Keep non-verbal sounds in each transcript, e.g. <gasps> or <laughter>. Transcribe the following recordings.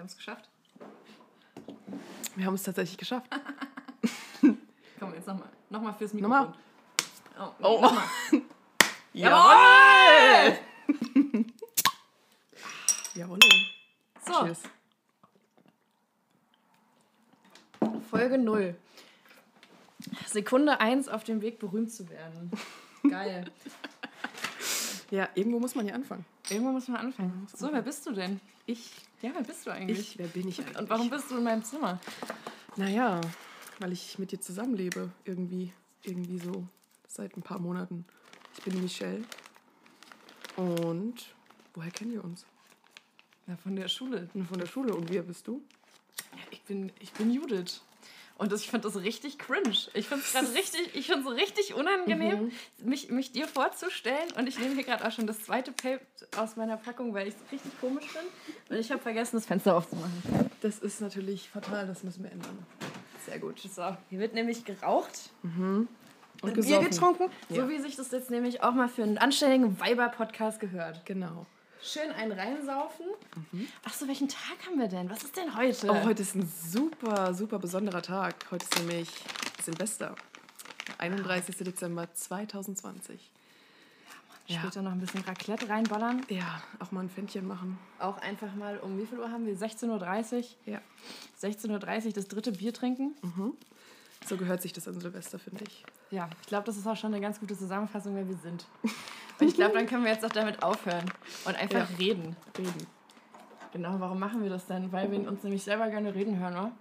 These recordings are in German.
haben es geschafft. Wir haben es tatsächlich geschafft. <laughs> Komm, jetzt nochmal. Nochmal fürs Nochmal? Mikrofon. Oh, nee, Oh. nochmal. <laughs> Jawohl! Jawohl. So, Cheers. Folge 0. Sekunde 1 auf dem Weg, berühmt zu werden. Geil. Ja, irgendwo muss man ja anfangen. Irgendwo muss man anfangen. So, wer bist du denn? Ich, Ja, wer bist du eigentlich? ich, wer bin ich eigentlich? Und warum bist du in meinem Zimmer? Naja, weil ich mit dir zusammenlebe, irgendwie, irgendwie so seit ein paar Monaten. Ich bin Michelle. Und woher kennen wir uns? Ja, von der Schule. Von der Schule. Und wer bist du? Ich bin, ich bin Judith. Und das, ich finde das richtig cringe. Ich finde es gerade richtig, ich finde es richtig unangenehm, mich, mich dir vorzustellen. Und ich nehme hier gerade auch schon das zweite Pape aus meiner Packung, weil ich es richtig komisch finde. Und ich habe vergessen, das Fenster aufzumachen. Das ist natürlich fatal, das müssen wir ändern. Sehr gut. So, hier wird nämlich geraucht Und Bier gesoffen. getrunken, Ja. so wie sich das jetzt nämlich auch mal für einen anständigen Weiber-Podcast gehört. Genau. Schön einen reinsaufen. Ach so, welchen Tag haben wir denn? Was ist denn heute? Oh, heute ist ein super, super besonderer Tag. Heute ist nämlich Silvester. Der 31. Dezember 2020. ja. Später noch ein bisschen Raclette reinballern. Ja, auch mal ein Pfännchen machen. Auch einfach mal, um wie viel Uhr haben wir? 16.30 Uhr. Ja. 16.30 Uhr das dritte Bier trinken. So gehört sich das an Silvester, finde ich. Ja, ich glaube, das ist auch schon eine ganz gute Zusammenfassung, wer wir sind. <laughs> Und ich glaube, <laughs> dann können wir jetzt auch damit aufhören und einfach Ja. reden. Reden. Genau, warum machen wir das denn? Weil wir uns nämlich selber gerne reden hören, oder?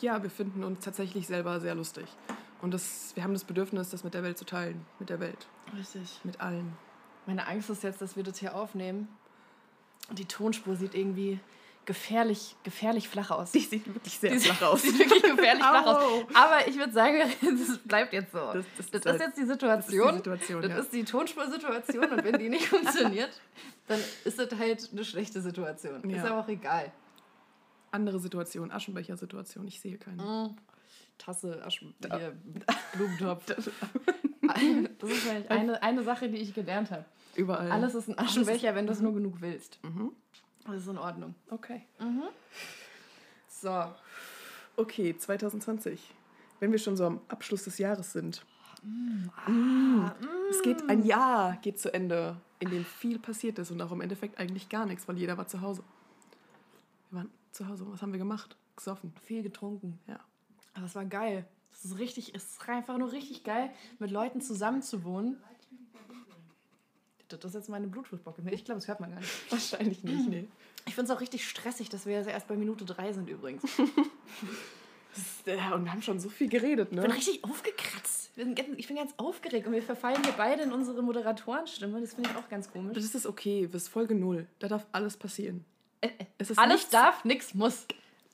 Ja, wir finden uns tatsächlich selber sehr lustig. Und das, wir haben das Bedürfnis, das mit der Welt zu teilen. Mit der Welt. Richtig. Mit allen. Meine Angst ist jetzt, dass wir das hier aufnehmen und die Tonspur sieht irgendwie gefährlich, gefährlich flach aus. Die sieht wirklich sehr Die flach aus. <laughs> Sieht wirklich gefährlich flach aus. Au. Aber ich würde sagen, <laughs> das bleibt jetzt so. Das- Das, das ist ist halt- jetzt die Situation. Das ist die Situation, Das ja. ist die Tonspursituation und wenn die nicht <laughs> funktioniert, dann ist das halt eine schlechte Situation. Ja. Ist aber auch egal. Andere Situation, Aschenbecher-Situation. Ich sehe keine. Mhm. Tasse, Aschen, hier, Blumentopf. Das ist halt eine, eine Sache, die ich gelernt habe. Überall. Alles ist ein Aschenbecher, wenn du es nur genug willst. Mhm. Das ist in Ordnung. Okay. So. Okay, 2020. Wenn wir schon so am Abschluss des Jahres sind. Ah, Mm. Es geht ein Jahr geht zu Ende, in dem viel passiert ist und auch im Endeffekt eigentlich gar nichts, weil jeder war zu Hause. Wir waren zu Hause. Was haben wir gemacht? Gesoffen. Viel getrunken. Ja. Aber es war geil. Es ist richtig, es ist einfach nur richtig geil, mit Leuten zusammen zu wohnen. Das ist jetzt meine Bluetooth-Bocke. Ich glaube, das hört man gar nicht. <laughs> Wahrscheinlich nicht, nee. Ich finde es auch richtig stressig, dass wir jetzt erst bei Minute drei sind übrigens. <laughs> Ja, und wir haben schon so viel geredet, Ich bin ne? richtig aufgekratzt. Ich bin ganz aufgeregt und wir verfallen hier beide in unsere Moderatorenstimme. Das finde ich auch ganz komisch. Das ist okay, bis Folge null. Da darf alles passieren. Äh, äh, Es ist Alles nichts- darf, nichts muss.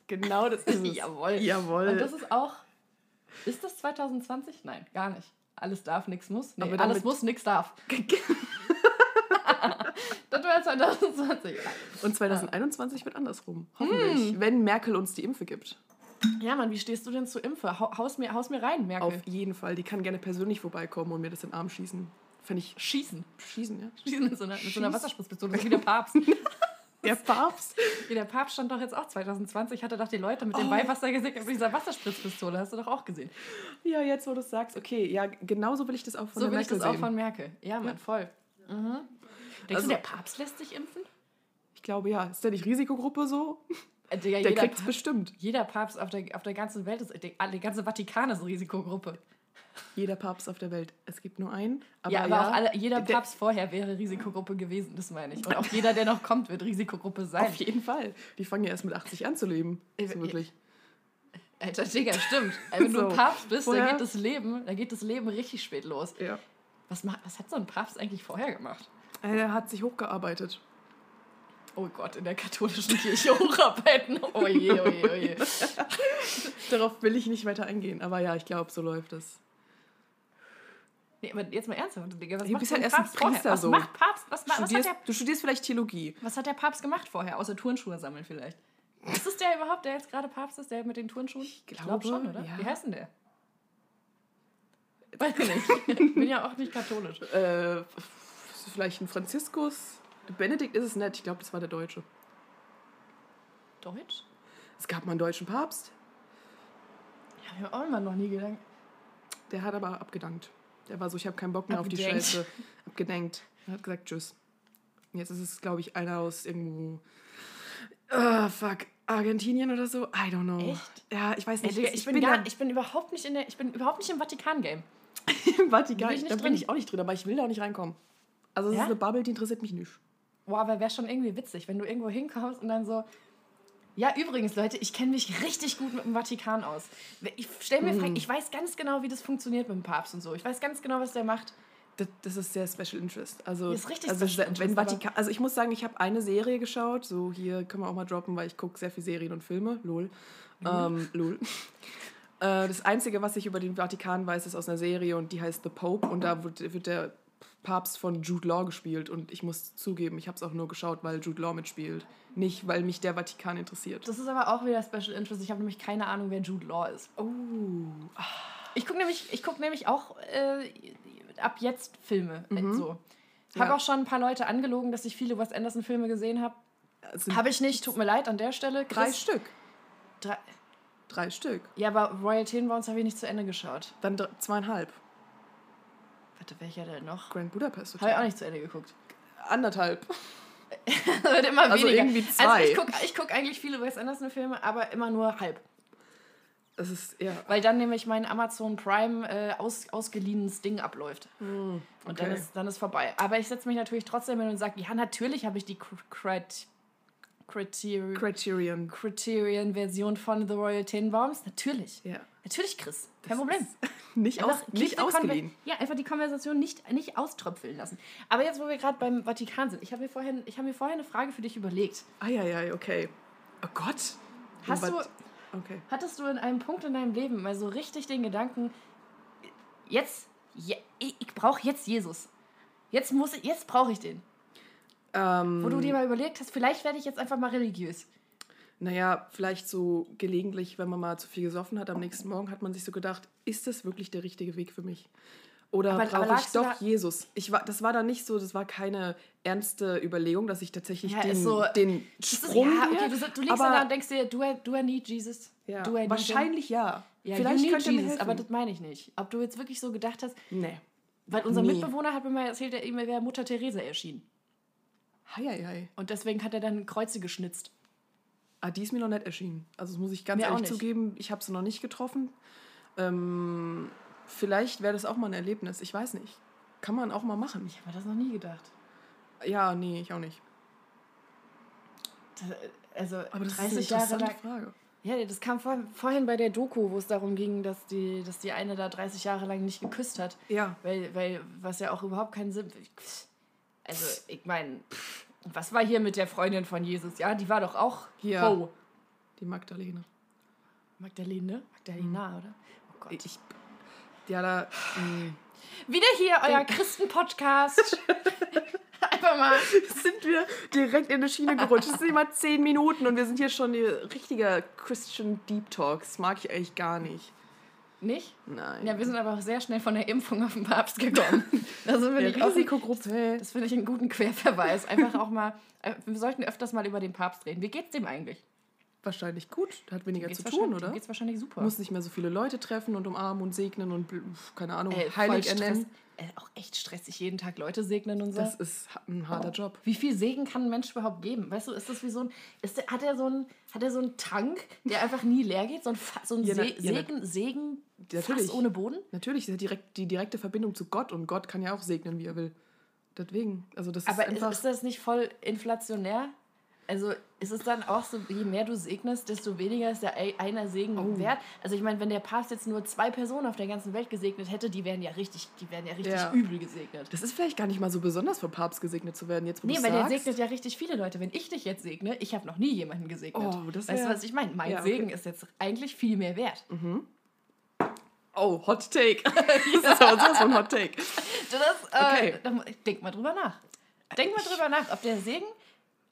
Genau das ist <laughs> es. Jawohl. Jawohl. Und das ist auch. Ist das 2020? Nein, gar nicht. Alles darf, nichts muss. Nee, Aber alles muss, nichts darf. Das war 2020. Und 2021 wird andersrum. Hoffentlich. Wenn Merkel uns die Impfe gibt. Ja, Mann, wie stehst du denn zur Impfe? Hau- Haus mir, haus mir rein, Merkel. Auf jeden Fall. Die kann gerne persönlich vorbeikommen und mir das in den Arm schießen. Fände ich Schießen. schießen, ja? Schießen mit so einer, mit so einer. Wasserspritzpistole. Das ist wie der Papst. <laughs> Der Papst. Wie der Papst stand doch jetzt auch 2020, hatte doch die Leute mit dem Oh. Weihwasser gesehen, mit dieser Wasserspritzpistole. Hast du doch auch gesehen. Ja, jetzt wo du es sagst. Okay, ja, genauso will ich das auch von so der will ich Merkel das auch sehen. von Merkel. Ja, Mann, voll. Mhm. Denkst Also- du, der Papst lässt sich impfen? Ich glaube, ja. Ist der nicht Risikogruppe so? Äh, Digga, Der kriegt es Pa- bestimmt. jeder Papst auf der, auf der ganzen Welt ist, der, die ganze Vatikan ist Risikogruppe. Jeder Papst auf der Welt. Es gibt nur einen. Aber ja, aber auch alle, jeder der- Papst vorher wäre Risikogruppe gewesen, das meine ich. Und auch <laughs> jeder, der noch kommt, wird Risikogruppe sein. Auf jeden Fall. Die fangen ja erst mit 80 an zu leben. Äh, So wirklich. Alter, Digga, stimmt. Wenn du So. ein Papst bist, dann Vorher- geht, das Leben, dann geht das Leben richtig spät los. Ja. Was, macht, was hat so ein Papst eigentlich vorher gemacht? Er hat sich hochgearbeitet. Oh Gott, in der katholischen Kirche <laughs> hocharbeiten. Oh je, oh je, oh je. <laughs> Darauf will ich nicht weiter eingehen. Aber ja, ich glaube, so läuft es. Nee, aber jetzt mal ernsthaft, Digga, was Du macht bist ein halt erst ein Papst vorher? Priester Was so. macht Papst? Was, was, hat Studierst, der, du studierst vielleicht Theologie. was hat der Papst gemacht vorher, außer Turnschuhe sammeln vielleicht? Ist das der überhaupt, der jetzt gerade Papst ist, der mit den Turnschuhen? Ich glaube, schon, oder? ja. Wie heißt denn der? Weiß ich nicht. Ich <laughs> bin ja auch nicht katholisch. Äh, vielleicht ein Franziskus. Benedikt ist es nicht. Ich glaube, das war der Deutsche. Deutsch? Es gab mal einen deutschen Papst, Ja, wir haben auch immer noch nie gedacht. der hat aber abgedankt. Der war so, ich habe keinen Bock mehr auf die Abgedenkt. Scheiße. Abgedenkt. Er hat gesagt, tschüss. Und jetzt ist es, glaube ich, einer aus irgendwo. Ah, fuck. Argentinien oder so? I don't know. Echt? Ja, ich weiß nicht. Digga, ich, bin ja gar, ich bin überhaupt nicht in der, ich bin überhaupt nicht im Vatikan-Game. <laughs> im Vatikan. Bin ich nicht da bin drin. ich auch nicht drin, aber ich will da auch nicht reinkommen. Also, es Ja? ist eine Bubble, die interessiert mich nicht. Boah, aber wäre schon irgendwie witzig, wenn du irgendwo hinkommst und dann so. Ja, übrigens, Leute, ich kenne mich <laughs> richtig gut mit dem Vatikan aus. Ich stell mir Mhm. Fragen, ich weiß ganz genau, wie das funktioniert mit dem Papst und so. Ich weiß ganz genau, was der macht. Das, das ist sehr Special Interest. Also, Das ist richtig also Special wenn Interest, Vatikan, also ich muss sagen, ich habe eine Serie geschaut. So hier können wir auch mal droppen, weil ich gucke sehr viel Serien und Filme. Lol. Ähm, lol. <laughs> Äh, das Einzige, was ich über den Vatikan weiß, ist aus einer Serie und die heißt The Pope und da wird, wird der Papst von Jude Law gespielt und ich muss zugeben, ich habe es auch nur geschaut, weil Jude Law mitspielt. Nicht, weil mich der Vatikan interessiert. Das ist aber auch wieder Special Interest. Ich habe nämlich keine Ahnung, wer Jude Law ist. Oh. Ich gucke nämlich, ich guck nämlich auch äh, ab jetzt Filme. Äh, so. Ich habe Ja. auch schon ein paar Leute angelogen, dass ich viele Wes Anderson-Filme gesehen habe. Sind Habe ich nicht, tut mir leid an der Stelle. drei Chris, Stück. drei, Drei Stück. ja, aber Royal Tenenbaums habe ich nicht zu Ende geschaut. Dann zweieinhalb. Warte, welcher denn noch? Grand Budapest Habe ich auch nicht zu Ende geguckt. Anderthalb. <laughs> <laughs> wird immer Also weniger. irgendwie Also zwei. ich gucke ich guck eigentlich viele Wes Anderson-Filme, aber immer nur halb. Das ist, ja. Weil dann nämlich mein Amazon Prime äh, aus, ausgeliehenes Ding abläuft. Und dann okay. ist, dann ist vorbei. Aber ich setze mich natürlich trotzdem hin und sage, ja, natürlich habe ich die Cr- Crit Criterion, Criterion. Criterion-Version von The Royal Tenenbaums. Natürlich. Ja. Natürlich, Chris. Kein Das Problem. <laughs> Nicht, aus, nicht ausgeliehen. Ja, einfach die Konversation nicht, nicht auströpfeln lassen. Aber jetzt, wo wir gerade beim Vatikan sind, ich habe mir, vorhin- ich hab mir vorher eine Frage für dich überlegt. Eieiei, okay. Oh Gott. Hast du, Okay. hattest du in einem Punkt in deinem Leben mal so richtig den Gedanken, jetzt, je, ich, ich brauche jetzt Jesus. Jetzt muss ich, jetzt brauche ich den. Ähm, Wo du dir mal überlegt hast, vielleicht werde ich jetzt einfach mal religiös. naja, vielleicht so gelegentlich, wenn man mal zu viel gesoffen hat, am nächsten Morgen hat man sich so gedacht, ist das wirklich der richtige Weg für mich? Oder brauche ich doch da- Jesus? Ich war, das war dann nicht so, das war keine ernste Überlegung, dass ich tatsächlich Ja, den, so- den Das ist, Sprung ja, okay, du, du liegst aber, da und denkst dir, do I, do I need Jesus? ja, do I need wahrscheinlich ja. him? Ja, Vielleicht you need könnte er mir Jesus, helfen. aber das meine ich nicht. Ob du jetzt wirklich so gedacht hast, nee. weil unser Nie. Mitbewohner hat mir mal erzählt, er wäre Mutter Therese erschienen. Heieiei. Und deswegen hat er dann Kreuze geschnitzt. Ah, die ist mir noch nicht erschienen. Also das muss ich ganz Mir ehrlich zugeben, ich habe sie noch nicht getroffen. Ähm, vielleicht wäre das auch mal ein Erlebnis. Ich weiß nicht. Kann man auch mal machen. Ich habe mir das noch nie gedacht. Ja, nee, ich auch nicht. Das, also Aber das 30 ist eine Jahre lang. Frage. Ja, das kam vor, vorhin bei der Doku, wo es darum ging, dass die, dass die eine da 30 Jahre lang nicht geküsst hat. Ja. Weil, weil was ja auch überhaupt keinen Sinn. Also, ich meine, was war hier mit der Freundin von Jesus? Ja, die war doch auch Hier. Ho. Die Magdalene. Magdalene? Magdalena, Mhm. oder? Oh Gott. Ich, ja, da. mh. Wieder hier euer Christen-Podcast. <laughs> Einfach mal. sind wir direkt in eine Schiene gerutscht. Es sind immer zehn Minuten und wir sind hier schon die richtige Christian Deep Talk. Das mag ich eigentlich gar nicht. Nicht? Nein. Ja, wir sind aber auch sehr schnell von der Impfung auf den Papst gekommen. <laughs> Da sind wir nicht auch Risikogruppe. Das finde ich einen guten Querverweis. Einfach auch mal, äh, wir sollten öfters mal über den Papst reden. Wie geht's dem eigentlich? Wahrscheinlich gut. Hat weniger zu tun, oder? Geht's wahrscheinlich super. Muss nicht mehr so viele Leute treffen und umarmen und segnen und keine Ahnung, Ey, voll heilig ernennen. Äh, auch echt stressig, jeden Tag Leute segnen und so. Das ist ein harter Job. Wie viel Segen kann ein Mensch überhaupt geben? Weißt du, ist das wie so ein. Ist der, hat, er so ein hat er so einen Tank, der einfach nie leer geht? So ein, Fa- so ein Ja, Se ja, Segen, Segen Natürlich. Fass ohne Boden? Natürlich ist ja direkt die direkte Verbindung zu Gott und Gott kann ja auch segnen, wie er will. Deswegen, also das Aber ist einfach. ist das nicht voll inflationär? Also ist es dann auch so, je mehr du segnest, desto weniger ist der ei- einer Segen Oh. wert? Also ich meine, wenn der Papst jetzt nur zwei Personen auf der ganzen Welt gesegnet hätte, die wären ja richtig, die wären ja richtig Ja. übel gesegnet. das ist vielleicht gar nicht mal so besonders vom Papst gesegnet zu werden, jetzt wo Nee, weil der sagst. segnet ja richtig viele Leute. Wenn ich dich jetzt segne, ich habe noch nie jemanden gesegnet. Oh, das weißt du, was ich meine? Mein Ja, okay. Segen ist jetzt eigentlich viel mehr wert. Oh, Hot Take. <laughs> das ist aber sowas von Hot Take. Das, äh, Okay. denk mal drüber nach. Denk mal drüber nach, ob der Segen,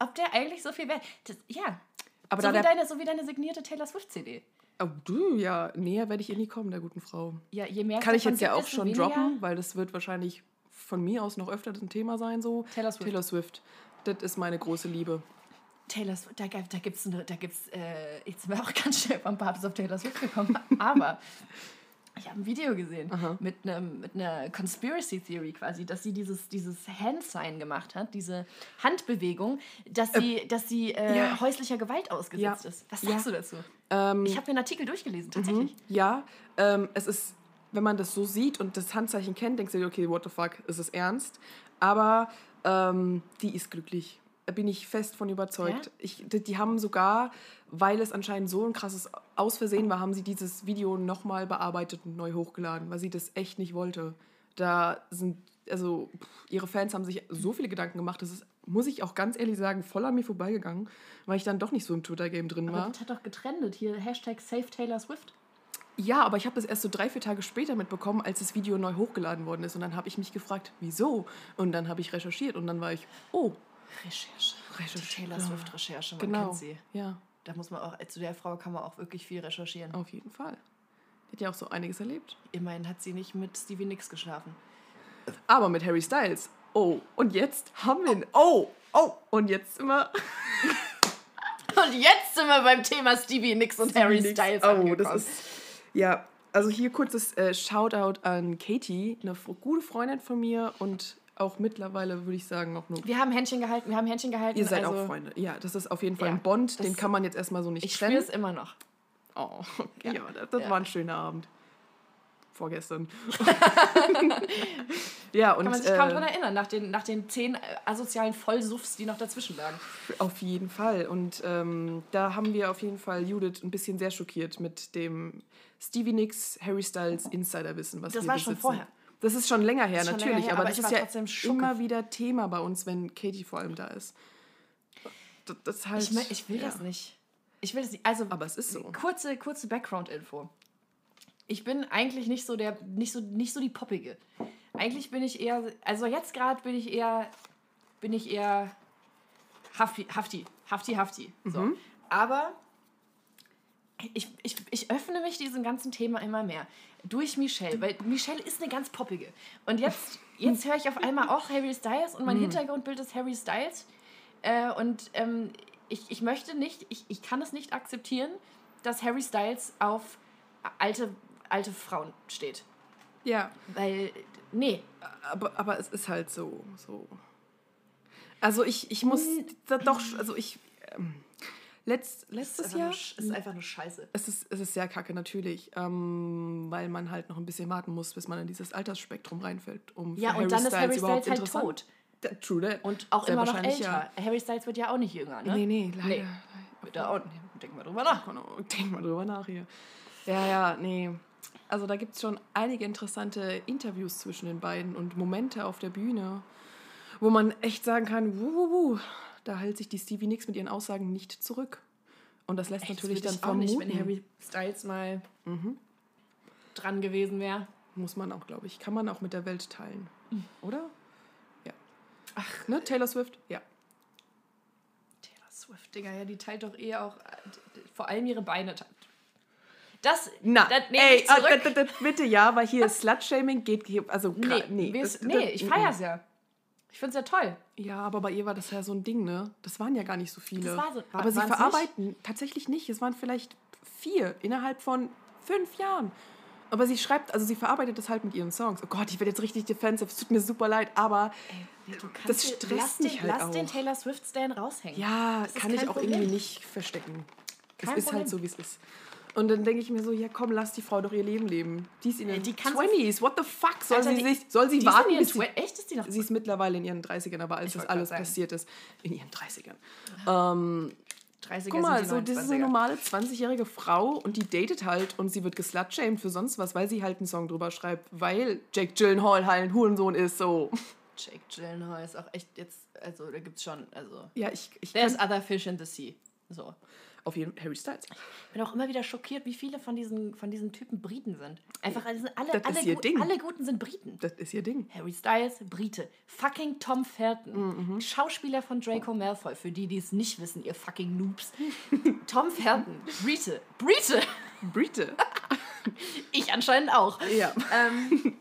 ob der eigentlich so viel wert das, Ja, Aber so, wie deine, so wie deine signierte Taylor Swift-CD. oh, du, ja, näher werde ich ihr nie kommen, der guten Frau. Ja, je mehr Kann ich jetzt ja auch schon weniger- droppen, weil das wird wahrscheinlich von mir aus noch öfter ein Thema sein, so. Taylor Swift. Taylor Swift. Das ist meine große Liebe. Taylor Swift, da, da gibt es, da gibt's, äh, jetzt sind wir auch <laughs> ganz schnell vom Papst auf Taylor Swift gekommen, aber <laughs> ich habe ein Video gesehen mit, einem, mit einer Conspiracy Theory quasi, dass sie dieses, dieses Handsign gemacht hat, diese Handbewegung, dass sie, dass sie äh, ja. häuslicher Gewalt ausgesetzt Ja. ist. Was Ja. sagst du dazu? Ähm, Ich habe mir einen Artikel durchgelesen, tatsächlich. Ja, ähm, es ist, wenn man das so sieht und das Handzeichen kennt, denkst du dir, okay, what the fuck, ist es ernst? Aber ähm, die ist glücklich. Da bin ich fest von überzeugt. Ja? Ich, die, die haben sogar, weil es anscheinend so ein krasses Ausversehen war, haben sie dieses Video nochmal bearbeitet und neu hochgeladen, weil sie das echt nicht wollte. Da sind, also pff, ihre Fans haben sich so viele Gedanken gemacht, das ist, muss ich auch ganz ehrlich sagen, voll an mir vorbeigegangen, weil ich dann doch nicht so im Twitter-Game drin war. Aber das hat doch getrennt. Hier Hashtag Save Taylor Swift. Ja, aber ich habe das erst so drei, vier Tage später mitbekommen, als das Video neu hochgeladen worden ist. Und dann habe ich mich gefragt, wieso? Und dann habe ich recherchiert und dann war ich, oh, Recherche. Recherche. Taylor Ja. Swift Recherche, man genau. kennt sie. Ja, Da muss man auch, zu der Frau kann man auch wirklich viel recherchieren. auf jeden Fall. Die hat ja auch so einiges erlebt. Immerhin hat sie nicht mit Stevie Nicks geschlafen. Aber mit Harry Styles. Oh, und jetzt haben wir ihn. Oh, oh, und jetzt sind wir. <laughs> Und jetzt sind wir beim Thema Stevie Nicks und Harry Nicks. Styles Oh, angekommen. das ist. Ja, also hier kurzes äh, Shoutout an Katie, eine gute Freundin von mir und auch mittlerweile würde ich sagen auch nur. wir haben Händchen gehalten, wir haben Händchen gehalten. Ihr seid also auch Freunde. Ja, das ist auf jeden Fall Ja, ein Bond, den kann man jetzt erstmal so nicht Ich spüre trennen. es immer noch. Oh, okay. ja, das, das Ja. war ein schöner Abend. Vorgestern. <laughs> ja, und Kann man sich kaum dran äh, erinnern, nach den, nach den zehn äh, asozialen Vollsuffs, die noch dazwischen lagen. auf jeden Fall. Und ähm, da haben wir auf jeden Fall Judith ein bisschen sehr schockiert mit dem Stevie Nicks, Harry Styles Insiderwissen, was Das wir war schon besitzen. vorher. Das ist schon länger her, schon natürlich, länger her, aber, aber das ist ja immer wieder Thema bei uns, wenn Katie vor allem da ist. Das, das halt, Ich, mö- ich will ja. das nicht. Ich will das nicht. Also, Aber es ist so. kurze, kurze Background-Info. Ich bin eigentlich nicht so der, nicht so, nicht so die Poppige. Eigentlich bin ich eher, also jetzt gerade bin ich eher, bin ich eher Hafti, Hafti, Hafti, Hafti. So. Mhm. Aber ich, ich, ich öffne mich diesem ganzen Thema immer mehr. Durch Michelle, weil Michelle ist eine ganz poppige. Und jetzt, <laughs> jetzt höre ich auf einmal auch Harry Styles und mein Mhm. Hintergrundbild ist Harry Styles. Äh, und ähm, ich, ich möchte nicht, ich, ich kann es nicht akzeptieren, dass Harry Styles auf alte, alte Frauen steht. Ja, Weil, nee, aber, aber es ist halt so. so. Also ich, ich muss da doch, also ich, ähm, letzt, es ist letztes einfach, Jahr, Sch- ist einfach nur Scheiße. es ist, es ist sehr kacke natürlich, ähm, weil man halt noch ein bisschen warten muss, bis man in dieses Altersspektrum reinfällt, um Ja, und dann ist Harry Styles halt interessant- tot. Da, true that. Und auch Sehr immer noch älter. Harry Styles wird ja auch nicht jünger, ne? Nee, nee, leider. Nee. Wird er auch, denk mal drüber nach. Denk mal drüber nach hier. Ja, ja, nee. Also da gibt es schon einige interessante Interviews zwischen den beiden und Momente auf der Bühne, wo man echt sagen kann, wuh, wuh, wuh, da hält sich die Stevie Nicks mit ihren Aussagen nicht zurück. Und das lässt das natürlich würde dann ich auch nicht, vermuten, wenn Harry Styles mal dran gewesen wäre. muss man auch, glaube ich, kann man auch mit der Welt teilen. Mhm. Oder? Ja. Ach, ne, Taylor Swift? Ja. Taylor Swift, Digga, ja, die teilt doch eher auch, äh, vor allem ihre Beine. teilt. Das, Na, das ey, ah, bitte ja, weil hier <laughs> Slut-Shaming geht, also nee, nee, das- nee das- ich mm, feier's ja. Ich find's ja toll. Ja, aber bei ihr war das ja so ein Ding, ne? Das waren ja gar nicht so viele. Das war so- aber sie verarbeiten tatsächlich nicht. Es waren vielleicht vier innerhalb von fünf Jahren. Aber sie schreibt, also sie verarbeitet das halt mit ihren Songs. Oh Gott, ich werde jetzt richtig defensive. Es tut mir super leid, aber kannst Das stresst lass mich den, halt Lass den auch. Taylor Swift-Stan raushängen. ja, Das kann ich auch Problem. irgendwie nicht verstecken. Es Kein ist Problem. halt so, wie es ist. Und dann denke ich mir so, ja komm, lass die Frau doch ihr Leben leben. Die ist in den die kann 20s. What the fuck? Soll Alter, sie sich, soll sie warten, ihren bis sie Echt, ist die noch? Sie ist mittlerweile in ihren 30ern, aber als das alles sagen. passiert ist, in ihren 30ern. Ähm, 30er guck mal, so, das ist eine 29er. normale 20-jährige Frau und die datet halt und sie wird geslutshamed für sonst was, weil sie halt einen Song drüber schreibt, weil Jake Gyllenhaal halt ein Hurensohn ist, so. Jake Gyllenhaal ist auch echt jetzt, also da gibt's schon, also Ja, ich, ich there's other fish in the sea. So. Auf jeden Harry Styles. Ich bin auch immer wieder schockiert, wie viele von diesen, von diesen Typen Briten sind. Einfach, also alle, Das ist alle, ihr gut, Ding. alle Guten sind Briten. Das ist ihr Ding. Harry Styles, Brite. Fucking Tom Felton. Mhm. Schauspieler von Draco Malfoy, für die, die es nicht wissen, ihr fucking Noobs. <laughs> Tom Felton, Brite. Brite! Brite. <laughs> Ich anscheinend auch. ja. Ähm,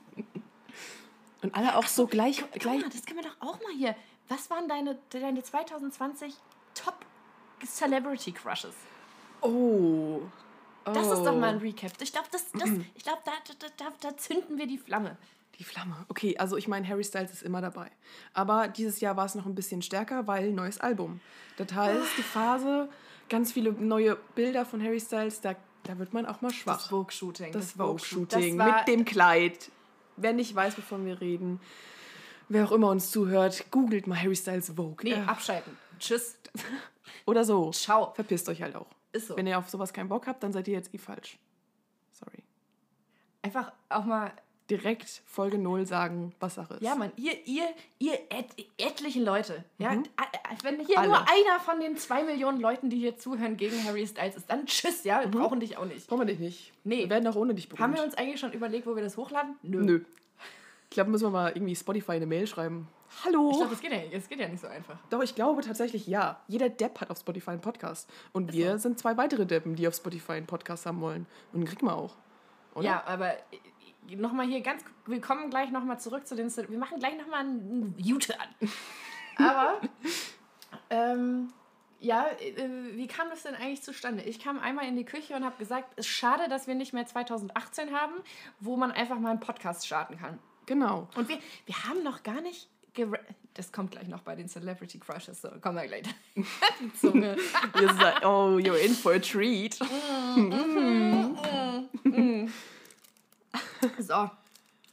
Und alle auch so gleich, guck gleich. mal, das können wir doch auch mal hier. Was waren deine, deine 2020 Top Celebrity Crushes. Oh. Das ist doch Oh. mal ein Recap. Ich glaube, das, das, <clears throat> ich glaub, da, da, da, da zünden wir die Flamme. Die Flamme. Okay, also ich meine, Harry Styles ist immer dabei. Aber dieses Jahr war es noch ein bisschen stärker, weil neues Album. Das heißt, die Phase, ganz viele neue Bilder von Harry Styles, da, da wird man auch mal schwach. Das Vogue-Shooting. Das. Vogue-Shooting Das war- mit dem Kleid. Wer nicht weiß, wovon wir reden, wer auch immer uns zuhört, googelt mal Harry Styles Vogue. Nee, Äh, abschalten. Tschüss. <laughs> Oder so. Ciao. Verpisst euch halt auch. Ist so. Wenn ihr auf sowas keinen Bock habt, dann seid ihr jetzt eh falsch. Sorry. Einfach auch mal Direkt Folge 0 sagen, was Sache ist. Ja, Mann, ihr, ihr, ihr et, etlichen Leute. Ja, Mhm. Wenn hier Alle. nur einer von den zwei Millionen Leuten, die hier zuhören, gegen Harry Styles ist, dann tschüss, ja, wir Mhm. brauchen dich auch nicht. Brauchen wir dich nicht. Nee. Wir werden auch ohne dich berühmt. Haben wir uns eigentlich schon überlegt, wo wir das hochladen? Nö. Nö. Ich glaube, müssen wir mal irgendwie Spotify eine Mail schreiben. Hallo. Ich glaube, das geht ja nicht. Das geht ja nicht so einfach. Doch, ich glaube tatsächlich ja. Jeder Depp hat auf Spotify einen Podcast. Und wir sind zwei weitere Deppen, die auf Spotify einen Podcast haben wollen. Und den kriegen wir auch. Oder? Ja, aber nochmal hier ganz, wir kommen gleich nochmal zurück zu den, wir machen gleich nochmal einen Jute an. <laughs> Aber, ähm, ja, äh, wie kam das denn eigentlich zustande? Ich kam einmal in die Küche und habe gesagt, es ist schade, dass wir nicht mehr 2018 haben, wo man einfach mal einen Podcast starten kann. Genau. Und wir, wir haben noch gar nicht. Das kommt gleich noch bei den Celebrity Crushes, so kommen wir gleich. Die Zunge. Seid, oh, you're in for a treat. <laughs> So.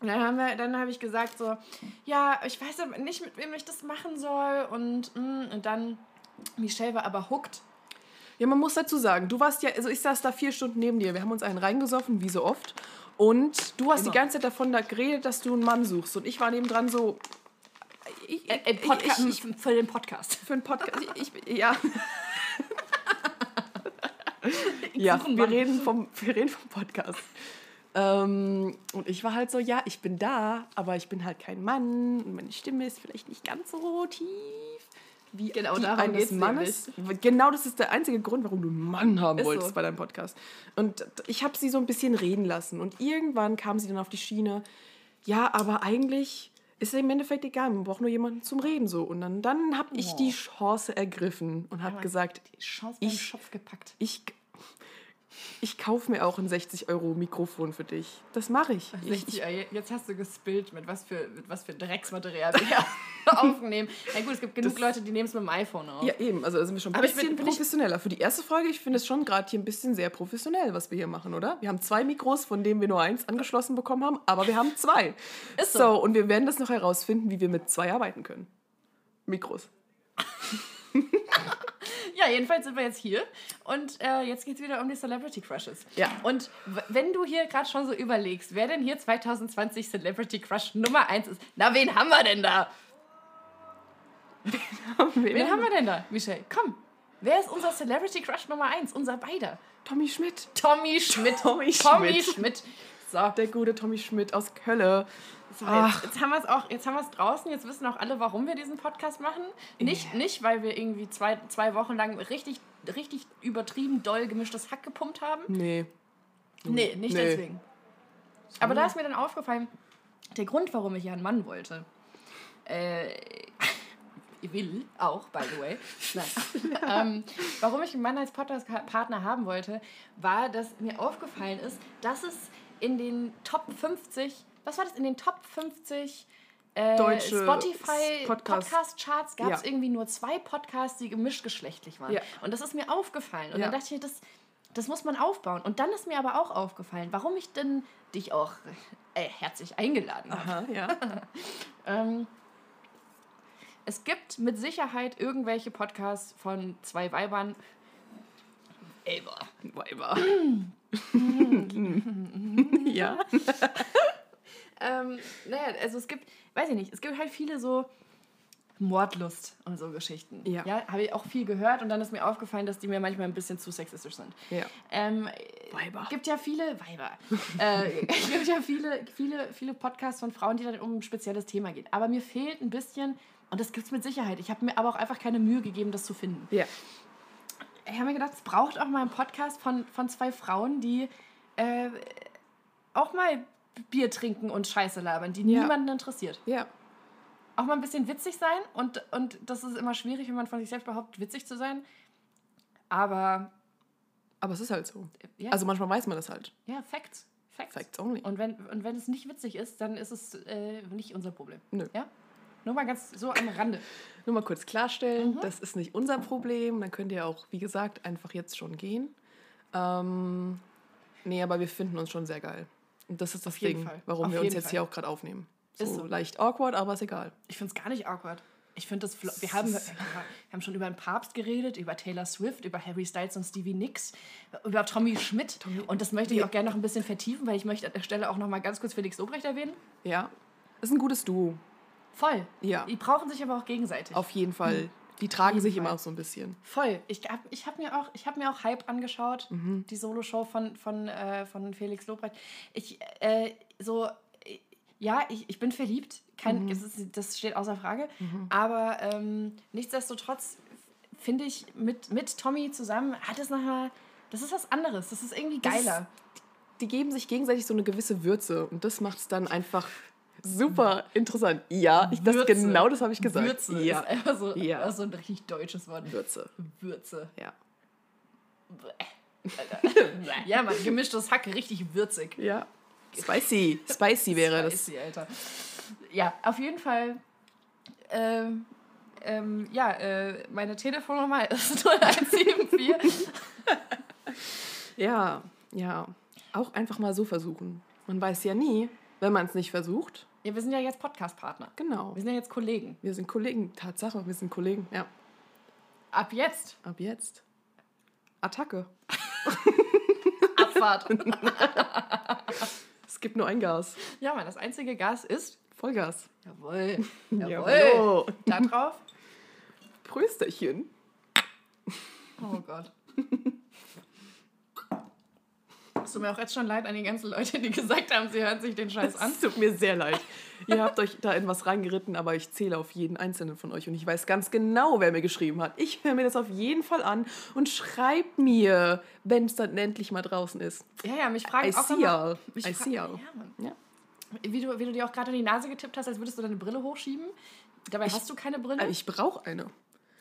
Und dann haben wir, dann habe ich gesagt so, ja, ich weiß aber nicht, mit wem ich das machen soll. Und, mm, und dann, Michelle war aber hooked. Ja, man muss dazu sagen, du warst ja, also ich saß da vier Stunden neben dir. Wir haben uns einen reingesoffen, wie so oft. Und du hast Immer. die ganze Zeit davon da geredet, dass du einen Mann suchst. Und ich war nebendran so. Ich, Äh, äh, Podca ich, ich, für den Podcast. für einen Podcast. Ich, ja. <laughs> <laughs> ja, wir reden, vom, wir reden vom Podcast. Ähm, und ich war halt so, ja, ich bin da, aber ich bin halt kein Mann. Und meine Stimme ist vielleicht nicht ganz so tief wie Genau, die eines Mannes. Genau das ist der einzige Grund, warum du einen Mann haben Ist wolltest so. bei deinem Podcast. Und ich habe sie so ein bisschen reden lassen. Und irgendwann kam sie dann auf die Schiene, ja, aber eigentlich ist ja im Endeffekt egal, man braucht nur jemanden zum Reden so. Und dann, dann habe ich Oh. die Chance ergriffen und habe gesagt, Die Chance Ich- Schopf gepackt. ich, ich kaufe mir auch ein 60 Euro Mikrofon für dich. Das mache ich. ich, 60, ich jetzt hast du gespillt, mit was für, mit was für Drecksmaterial wir <laughs> aufnehmen. Na gut, es gibt genug Das- Leute, die nehmen es mit dem iPhone auf. ja, eben. Also sind wir schon ein Aber ich bisschen bin- bin professioneller. Für die erste Folge, ich finde es schon gerade hier ein bisschen sehr professionell, was wir hier machen, oder? Wir haben zwei Mikros, von denen wir nur eins angeschlossen bekommen haben, aber wir haben zwei. <laughs> Ist so. so. und wir werden das noch herausfinden, wie wir mit zwei arbeiten können. Mikros. <laughs> Ja, jedenfalls sind wir jetzt hier und äh, jetzt geht es wieder um die Celebrity Crushes. Ja. Und wenn du hier gerade schon so überlegst, wer denn hier 2020 Celebrity Crush Nummer 1 ist, na, wen haben wir denn da? <laughs> Wen haben wir denn da, Michelle? Komm, wer ist unser Celebrity Crush Nummer 1? Unser beider. Tommy Schmidt. Tommy Schmidt. <laughs> Tommy Tommy Schmidt. Schmidt. So, Der gute Tommy Schmidt aus Kölle. So jetzt, jetzt haben wir es auch, jetzt haben wir es draußen, jetzt wissen auch alle, warum wir diesen Podcast machen. Nicht, nicht weil wir irgendwie zwei, zwei Wochen lang richtig, richtig übertrieben doll gemischtes Hack gepumpt haben. Nee. Nee, nicht Nee. deswegen. Aber da ist mir dann aufgefallen, der Grund, warum ich ja einen Mann wollte, äh, <laughs> will auch, by the way, <laughs> ähm, warum ich einen Mann als Podcast-Partner haben wollte, war, dass mir aufgefallen ist, dass es in den Top 50, was war das, in den Top 50 äh, Deutsche Spotify Podcast- Podcast-Charts gab es Ja. irgendwie nur zwei Podcasts, die gemischtgeschlechtlich waren. Ja. Und das ist mir aufgefallen. Und Ja. dann dachte ich mir, das, das muss man aufbauen. Und dann ist mir aber auch aufgefallen, warum ich denn dich auch äh, herzlich eingeladen habe. Ja. <laughs> Ähm, es gibt mit Sicherheit irgendwelche Podcasts von zwei Weibern. Elber. Weiber. <laughs> ja. <laughs> Ähm, naja, also es gibt, weiß ich nicht, es gibt halt viele so Mordlust und so Geschichten. Ja. habe ich auch viel gehört und dann ist mir aufgefallen, dass die mir manchmal ein bisschen zu sexistisch sind. Ja. Ähm, Weiber. gibt ja viele Weiber. <laughs> äh, gibt ja viele, viele, viele Podcasts von Frauen, die dann um ein spezielles Thema gehen. Aber mir fehlt ein bisschen, und das gibt es mit Sicherheit. Ich habe mir aber auch einfach keine Mühe gegeben, das zu finden. Ja. Ich habe mir gedacht, es braucht auch mal einen Podcast von, von zwei Frauen, die äh, auch mal Bier trinken und Scheiße labern, die Ja. niemanden interessiert. Ja. Auch mal ein bisschen witzig sein und, und das ist immer schwierig, wenn man von sich selbst behauptet, witzig zu sein. Aber Aber es ist halt so. ja, Also manchmal weiß man das halt. ja Facts. Facts. Facts only. Und wenn, und wenn es nicht witzig ist, dann ist es äh, nicht unser Problem. Nö. Ja? Nur mal ganz so am Rande. Nur mal kurz klarstellen, Mhm. das ist nicht unser Problem. Dann könnt ihr auch, wie gesagt, einfach jetzt schon gehen. Ähm, nee, aber wir finden uns schon sehr geil. Und das ist das Auf Ding, Fall. warum Auf wir uns jetzt Fall. hier auch gerade aufnehmen. So, Ist so. leicht awkward, aber ist egal. Ich finde es gar nicht awkward. Ich finde das. Wir haben, wir haben schon über den Papst geredet, über Taylor Swift, über Harry Styles und Stevie Nicks, über Tommy Schmidt. und das möchte ich auch gerne noch ein bisschen vertiefen, weil ich möchte an der Stelle auch noch mal ganz kurz Felix Lobrecht erwähnen. Ja, ist ein gutes Duo. Voll. Ja. Die brauchen sich aber auch gegenseitig. Auf jeden Fall. Die tragen sich immer Fall. auch so ein bisschen. Voll. Ich habe ich hab mir, auch- ich hab mir auch Hype angeschaut, die Solo-Show von, von, äh, von Felix Lobrecht. Ich, äh, so, ja, ich, ich bin verliebt. Kein, das, ist, das steht außer Frage. Aber ähm, nichtsdestotrotz finde ich, mit, mit Tommy zusammen hat es nachher, das ist was anderes. Das ist irgendwie Das geiler. Die geben sich gegenseitig so eine gewisse Würze und das macht es dann einfach super interessant. Ja, ich, das, Würze. genau das habe ich gesagt. Würze Ja, ist einfach so, Ja. einfach so ein richtig deutsches Wort. Würze. Würze. Ja. Ja, man, gemischtes Hack, richtig würzig. Ja. Spicy. Spicy wäre das. Spicy, Alter. Ja, auf jeden Fall. Ähm, ähm, ja, äh, meine Telefonnummer <laughs> ist 0174. <laughs> Ja, ja. Auch einfach mal so versuchen. Man weiß ja nie, wenn man es nicht versucht. ja, wir sind ja jetzt Podcast-Partner. Genau. Wir sind ja jetzt Kollegen. Wir sind Kollegen. Tatsache, wir sind Kollegen. Ja. Ab jetzt. Ab jetzt. Attacke. <laughs> Abfahrt. <laughs> Es gibt nur ein Gas. ja, Mann, das einzige Gas ist. Vollgas. Jawohl. <laughs> Jawohl. Da drauf. Prösterchen. Oh Gott. Es tut mir auch jetzt schon leid an die ganzen Leute, die gesagt haben, sie hören sich den Scheiß an. Es tut mir sehr leid. Ihr habt euch da in was reingeritten, aber ich zähle auf jeden einzelnen von euch und ich weiß ganz genau, wer mir geschrieben hat. Ich höre mir das auf jeden Fall an und schreibt mir, wenn es dann endlich mal draußen ist. Ja, ja, mich fragen I auch see immer, mich I see. Ja. Ja. Wie du, wie du dir auch gerade in die Nase getippt hast, als würdest du deine Brille hochschieben. Dabei hast du keine Brille. Aber Ich brauche eine.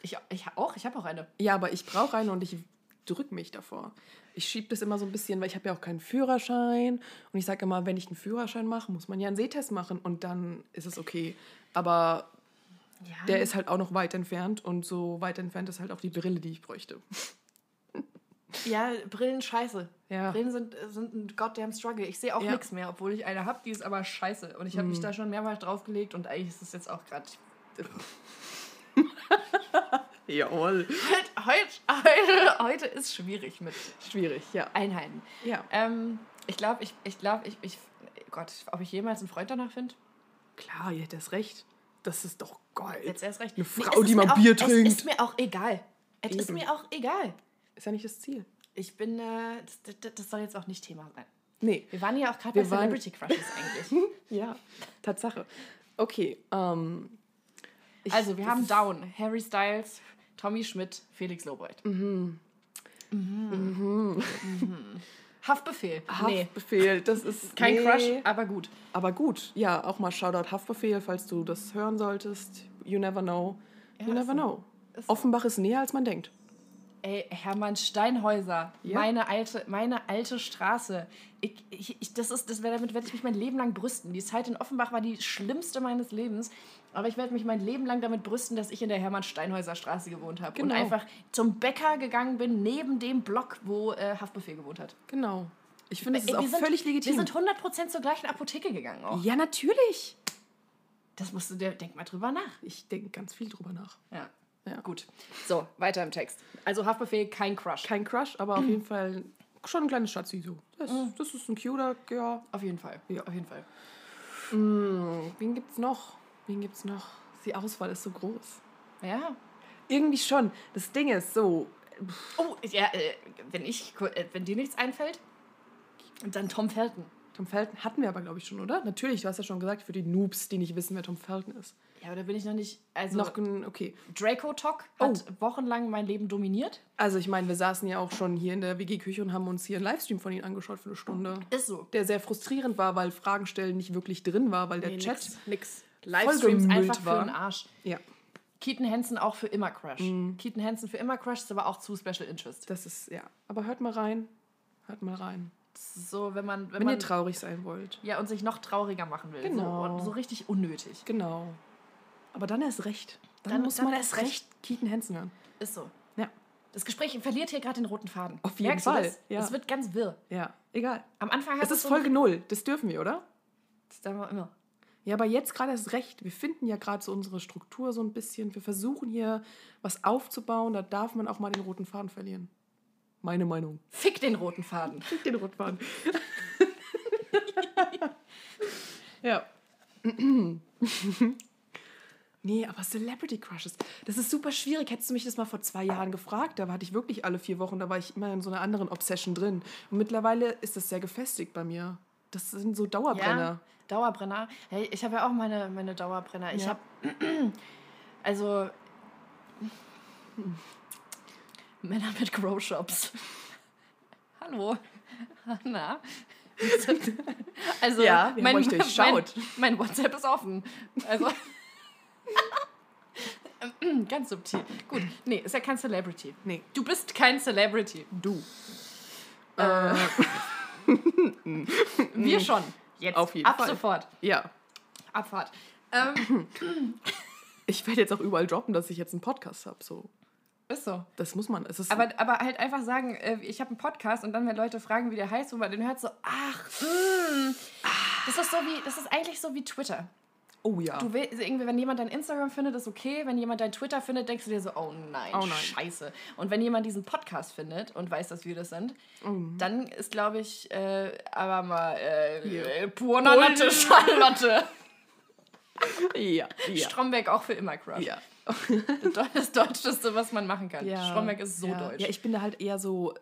Ich, ich auch, ich habe auch eine. Ja, aber ich brauche eine und ich drücke mich davor. Ich schiebe das immer so ein bisschen, weil ich habe ja auch keinen Führerschein. Und ich sage immer, wenn ich einen Führerschein mache, muss man ja einen Sehtest machen und dann ist es okay. Aber Ja. der ist halt auch noch weit entfernt und so weit entfernt ist halt auch die Brille, die ich bräuchte. <laughs> ja, Brillen scheiße. Ja. Brillen sind, sind ein goddamn Struggle. Ich sehe auch Ja. nichts mehr, obwohl ich eine habe, die ist aber scheiße. Und ich habe mich da schon mehrmals draufgelegt und eigentlich ist es jetzt auch gerade. <laughs> Jawohl. Heute, heute, heute ist schwierig mit Schwierig, ja. Einheiten. Ja. Ähm, ich glaube, ich, ich glaube, ich, ich. Gott, ob ich jemals einen Freund danach finde? Klar, ihr hättet das recht. Das ist doch geil. Jetzt erst recht. Eine Nee, Frau, es die ist mal mir auch, Bier Es trinkt. ist mir auch egal. Es ist Eben. mir auch egal. Ist ja nicht das Ziel. Ich bin, äh, das, das, das soll jetzt auch nicht Thema sein. Nee. Wir waren ja auch gerade bei waren- Celebrity Crushes eigentlich. <laughs> Ja, Tatsache. Okay, ähm. ich- Also, wir haben ist- Down, Harry Styles, Tommy Schmidt, Felix Lobrecht. Mhm. Mhm. Haftbefehl. Nee, Haftbefehl, das ist. kein nee. Crush, aber gut. Aber gut, ja, auch mal Shoutout Haftbefehl, falls du das hören solltest. You never know. You Ja, never so. know. Ist so. Offenbach ist näher, als man denkt. Ey, Hermann Steinhäuser, Ja. meine, alte, meine alte Straße. Ich, ich, ich, das ist, das, damit werde ich mich mein Leben lang brüsten. Die Zeit in Offenbach war die schlimmste meines Lebens. Aber ich werde mich mein Leben lang damit brüsten, dass ich in der Hermann Steinhäuser Straße gewohnt habe. Und Genau. einfach zum Bäcker gegangen bin, neben dem Block, wo äh, Haftbefehl gewohnt hat. Genau. Ich finde, es ist Ey, auch sind, völlig legitim. Wir sind 100% zur gleichen Apotheke gegangen. Auch. ja, natürlich. Das musst du dir, denk mal drüber nach. Ich denke ganz viel drüber nach. Ja. Ja. Gut. So, weiter im Text. Also Haftbefehl, kein Crush. Kein Crush, aber auf jeden Fall schon ein kleines Schatzi so. Das, das ist ein cuter, ja. Auf jeden Fall. Ja. Auf jeden Fall. Wen gibt's noch? Wen gibt's noch? Die Auswahl ist so groß. Ja. Irgendwie schon. Das Ding ist so. Oh, ja, äh, wenn, ich, äh, wenn dir nichts einfällt, dann Tom Felton. Tom Felton hatten wir aber, glaube ich, schon, oder? Natürlich, du hast ja schon gesagt, für die Noobs, die nicht wissen, wer Tom Felton ist. Ja, aber da bin ich noch nicht. Also, Noch, okay. Draco Talk hat wochenlang mein Leben dominiert. Also, ich meine, wir saßen ja auch schon hier in der WG-Küche und haben uns hier einen Livestream von ihm angeschaut für eine Stunde. Ist so. Der sehr frustrierend war, weil Fragen stellen nicht wirklich drin war, weil der Nee, Chat. nix. nix. Livestreams einfach war. für den Arsch. Ja. Keaton Hansen auch für immer Crush. Keaton Hansen für immer Crush ist aber auch zu Special Interest. Das ist, ja. Aber hört mal rein. Hört mal rein. So, wenn man, wenn Wenn man ihr traurig sein wollt. ja, und sich noch trauriger machen will. Genau. So, und so richtig unnötig. Genau. Aber dann erst recht. Dann, Dann- muss dann man erst erst recht Keaton Hansen hören. Ist so. Ja. Das Gespräch verliert hier gerade den roten Faden. Auf jeden Merkst Fall, Das? ja. Es wird ganz wirr. Ja, egal. Am Anfang hat Es ist so Folge null. Das dürfen wir, oder? Das sagen wir immer. Ja, aber jetzt gerade erst recht. Wir finden ja gerade so unsere Struktur so ein bisschen. Wir versuchen hier was aufzubauen. Da darf man auch mal den roten Faden verlieren. Meine Meinung. Fick den roten Faden. Den roten Faden. <laughs> ja. <laughs> nee, aber Celebrity Crushes, das ist super schwierig. Hättest du mich das mal vor zwei Jahren gefragt, da hatte ich wirklich alle vier Wochen, da war ich immer in so einer anderen Obsession drin. Und mittlerweile ist das sehr gefestigt bei mir. Das sind so Dauerbrenner. Ja, Dauerbrenner. Hey, ich habe ja auch meine, meine Dauerbrenner. Ich Ja. habe. <clears throat> Also. Männer mit Grow Shops. <laughs> Hallo. Na? <laughs> Also, Ja, euch durchschaut. Mein, mein WhatsApp ist offen. Also. <laughs> <clears throat> Ganz subtil. Gut. Nee, ist ja kein Celebrity. Nee. Du bist kein Celebrity. Du. <laughs> Wir schon. Jetzt. Auf jeden Ab Fall. sofort. Ja. Abfahrt. Ähm, <clears throat> Ich werde jetzt auch überall droppen, dass ich jetzt einen Podcast habe. So. ist so. Das muss man. Es ist Aber, aber halt einfach sagen, äh, ich habe einen Podcast und dann, wenn Leute fragen, wie der heißt, wo man den hört, so, ach, mm, das ist so wie, das ist eigentlich so wie Twitter. Oh ja. Du willst, irgendwie, wenn jemand dein Instagram findet, ist okay. Wenn jemand dein Twitter findet, denkst du dir so, oh nein, Oh nein. scheiße. Und wenn jemand diesen Podcast findet und weiß, dass wir das sind, Mhm. dann ist, glaube ich, äh, aber mal äh, Hier. äh, Purna Latte Charlotte. ja. Ja. Stromberg auch für immer Crush. ja. Das, das Deutscheste, was man machen kann. Ja. Stromberg ist so ja. deutsch. Ja, ich bin da halt eher so,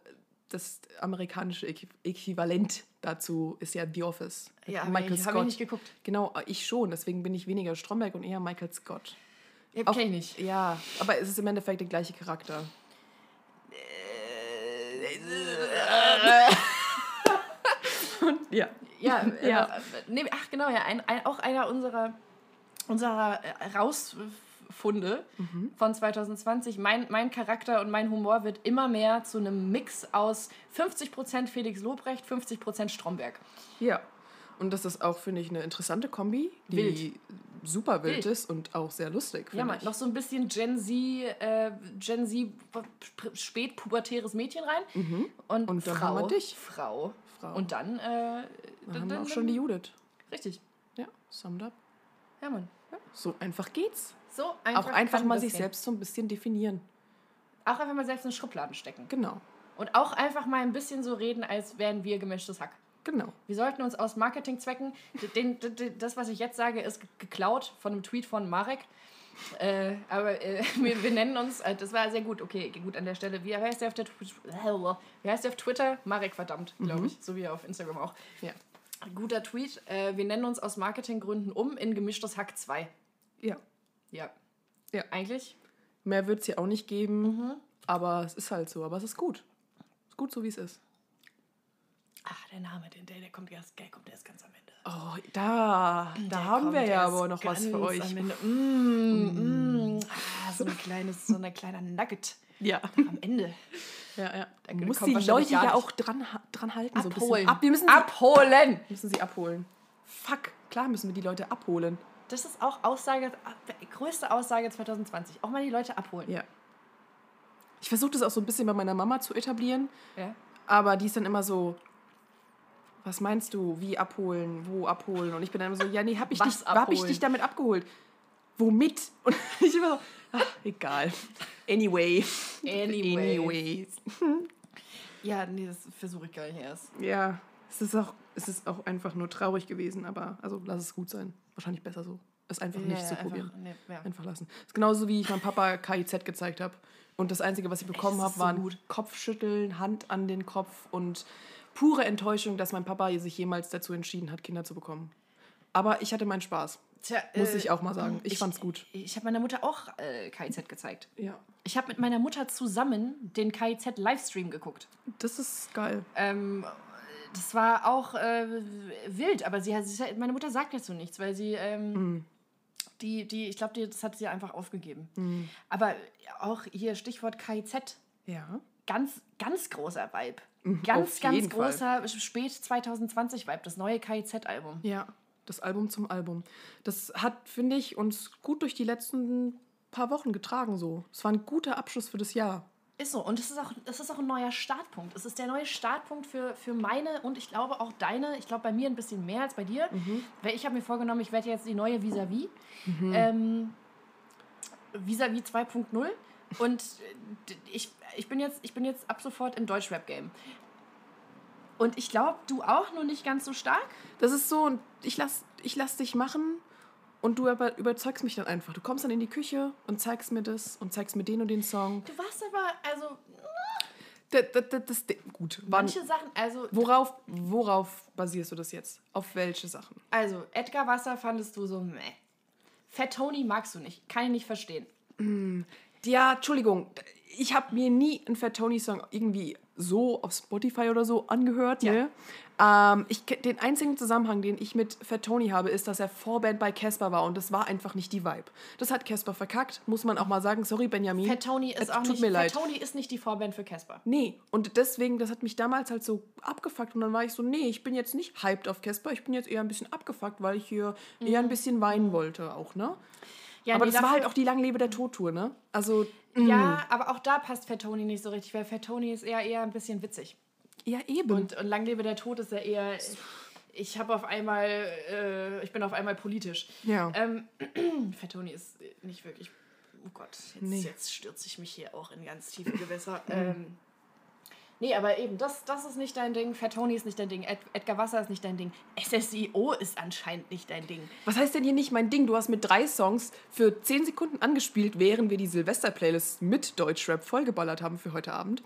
das amerikanische Äqui- Äquivalent dazu ist ja The Office. Ja, Michael ich- Scott. ich nicht geguckt. Genau, ich schon. Deswegen bin ich weniger Stromberg und eher Michael Scott. Ja, kenn ich nicht. Ja, aber es ist im Endeffekt der gleiche Charakter. ja. Ja, Ja. <laughs> ja. Äh, nee, ach genau, ja, ein, ein, auch einer unserer, unserer äh, Rausfunde von 2020. Mein, mein Charakter und mein Humor wird immer mehr zu einem Mix aus 50% Felix Lobrecht, 50% Stromberg. Ja. Und das ist auch, finde ich, eine interessante Kombi, die Wild. super wild, Wild. ist und auch sehr lustig. Ja, man, noch so ein bisschen Gen Z, äh, Gen Z sp- spätpubertäres Mädchen rein. Und, Und dann Frau, haben wir dich. Frau. Frau. Und dann, äh, Dann dann, haben wir dann, auch schon die Judith. Richtig. Ja, summed up. Ja, Mann. So einfach geht's. So einfach auch einfach mal das sich selbst so ein bisschen definieren. Auch einfach mal selbst in Schubladen stecken. Genau. Und auch einfach mal ein bisschen so reden, als wären wir gemischtes Hack. Genau. Wir sollten uns aus Marketingzwecken, den, den, den, das, was ich jetzt sage, ist ge- geklaut von einem Tweet von Marek. Äh, aber äh, <laughs> wir, wir nennen uns, äh, das war sehr gut, okay, gut an der Stelle. Wie heißt der auf, der, wie heißt der auf Twitter? Marek, verdammt, glaube ich. So wie er auf Instagram auch. Ja. Guter Tweet. Äh, wir nennen uns aus Marketinggründen um in gemischtes Hack 2. Ja. Ja. Ja. Eigentlich? Mehr wird es hier auch nicht geben. Mhm. Aber es ist halt so. Aber es ist gut. Ist gut, so wie es ist. Ach, der Name, den, der, der kommt erst, der kommt erst ganz am Ende. Oh, da. Da Der haben wir ja aber noch was für euch. am Ende. Mm, mm. Ah, so ein kleines, so ein kleiner Nugget Ja. am Ende. Ja, ja. Da kommt die Leute ja auch dran, dran halten. So ein bisschen. Abholen. Ab, wir müssen sie, Abholen! müssen sie abholen. Fuck. Klar müssen wir die Leute abholen. Das ist auch Aussage, größte Aussage 2020. Auch mal die Leute abholen. Ja. Ich versuche das auch so ein bisschen bei meiner Mama zu etablieren. Ja? Aber die ist dann immer so, was meinst du, wie abholen, wo abholen? Und ich bin dann immer so, ja, nee, hab ich, Was dich, hab ich dich damit abgeholt? Womit? <laughs> Und ich immer so, ach, egal. Anyway. Anyway. Anyways. <laughs> Ja, nee, das versuche ich gar nicht erst. Ja, es ist, auch, es ist auch einfach nur traurig gewesen, aber also lass es gut sein. Wahrscheinlich besser so. Es einfach nicht Ja, zu einfach- probieren. nee, ja. Einfach lassen. Das ist genauso wie ich meinem Papa KIZ gezeigt habe. Und das Einzige, was ich bekommen habe, so waren gut. Kopfschütteln, Hand an den Kopf und pure Enttäuschung, dass mein Papa sich jemals dazu entschieden hat, Kinder zu bekommen. Aber ich hatte meinen Spaß. Tja, Muss äh, ich auch mal sagen. Ich, fand's gut. Ich habe meiner Mutter auch äh, KIZ gezeigt. Ja. Ich habe mit meiner Mutter zusammen den KIZ-Livestream geguckt. Das ist geil. Ähm, das war auch äh, wild, aber sie, hat- sie, meine Mutter sagt dazu nichts, weil sie, ähm, Die, die, ich glaube, das hat sie einfach aufgegeben. Mhm. Aber auch hier Stichwort KIZ. Ja. Ganz, ganz großer Vibe. Mhm, Ganz, ganz Fall. großer spät 2020 Vibe, das neue KIZ-Album. Ja, das Album zum Album. Das hat, finde ich, uns gut durch die letzten paar Wochen getragen so. Es war ein guter Abschluss für das Jahr. Ist so. Und es ist, auch, es ist auch ein neuer Startpunkt. Es ist der neue Startpunkt für, für meine und ich glaube auch deine. Ich glaube bei mir ein bisschen mehr als bei dir. Weil ich habe mir vorgenommen, ich werde jetzt die neue Vis-a-vis. Ähm, Vis-a-vis 2.0. Und äh, ich, ich, bin jetzt, ich bin jetzt ab sofort im Deutschrap-Game. Und ich glaube, du auch, nur nicht ganz so stark. Das ist so, und ich lass, ich lass dich machen und du aber überzeugst mich dann einfach. Du kommst dann in die Küche und zeigst mir das und zeigst mir den und den Song. Du warst aber, also Das, das, das, das, gut, wann, manche Sachen, also worauf, worauf basierst du das jetzt? Auf welche Sachen? Also, Edgar Wasser fandest du so meh. Fat Tony magst du nicht. Kann ich nicht verstehen. Ja, Entschuldigung, ich habe mir nie einen Fat Tony Song irgendwie so auf Spotify oder so angehört. Ja. Ne? Ähm, ich, den einzigen Zusammenhang, den ich mit Fat Tony habe, ist, dass er Vorband bei Casper war und das war einfach nicht die Vibe. Das hat Casper verkackt, muss man auch mal sagen. Sorry, Benjamin. Fat Tony ist auch tut nicht. mir Fat leid. Tony ist nicht die Vorband für Casper. Nee, und deswegen, das hat mich damals halt so abgefuckt und dann war ich so, nee, ich bin jetzt nicht hyped auf Casper, ich bin jetzt eher ein bisschen abgefuckt, weil ich hier eher ein bisschen weinen wollte auch, ne? Ja, Aber nee, das war halt auch die Langlebe der Todtour, ne? Also, Ja, aber auch da passt Fat Tony nicht so richtig, weil Fat Tony ist eher, eher ein bisschen witzig. ja eben. Und, und Lang lebe der Tod ist ja eher. Ich habe auf einmal. Äh, ich bin auf einmal politisch. ja. Ähm, <clears throat> Fat Tony ist nicht wirklich. Oh Gott, jetzt, Nee. jetzt stürze ich mich hier auch in ganz tiefe Gewässer. <clears throat> ähm, nee, aber eben, das, das ist nicht dein Ding. Fat Tony ist nicht dein Ding. Ed, Edgar Wasser ist nicht dein Ding. SSIO ist anscheinend nicht dein Ding. Was heißt denn hier nicht mein Ding? Du hast mit drei Songs für 10 Sekunden angespielt, während wir die Silvester-Playlist mit Deutschrap vollgeballert haben für heute Abend.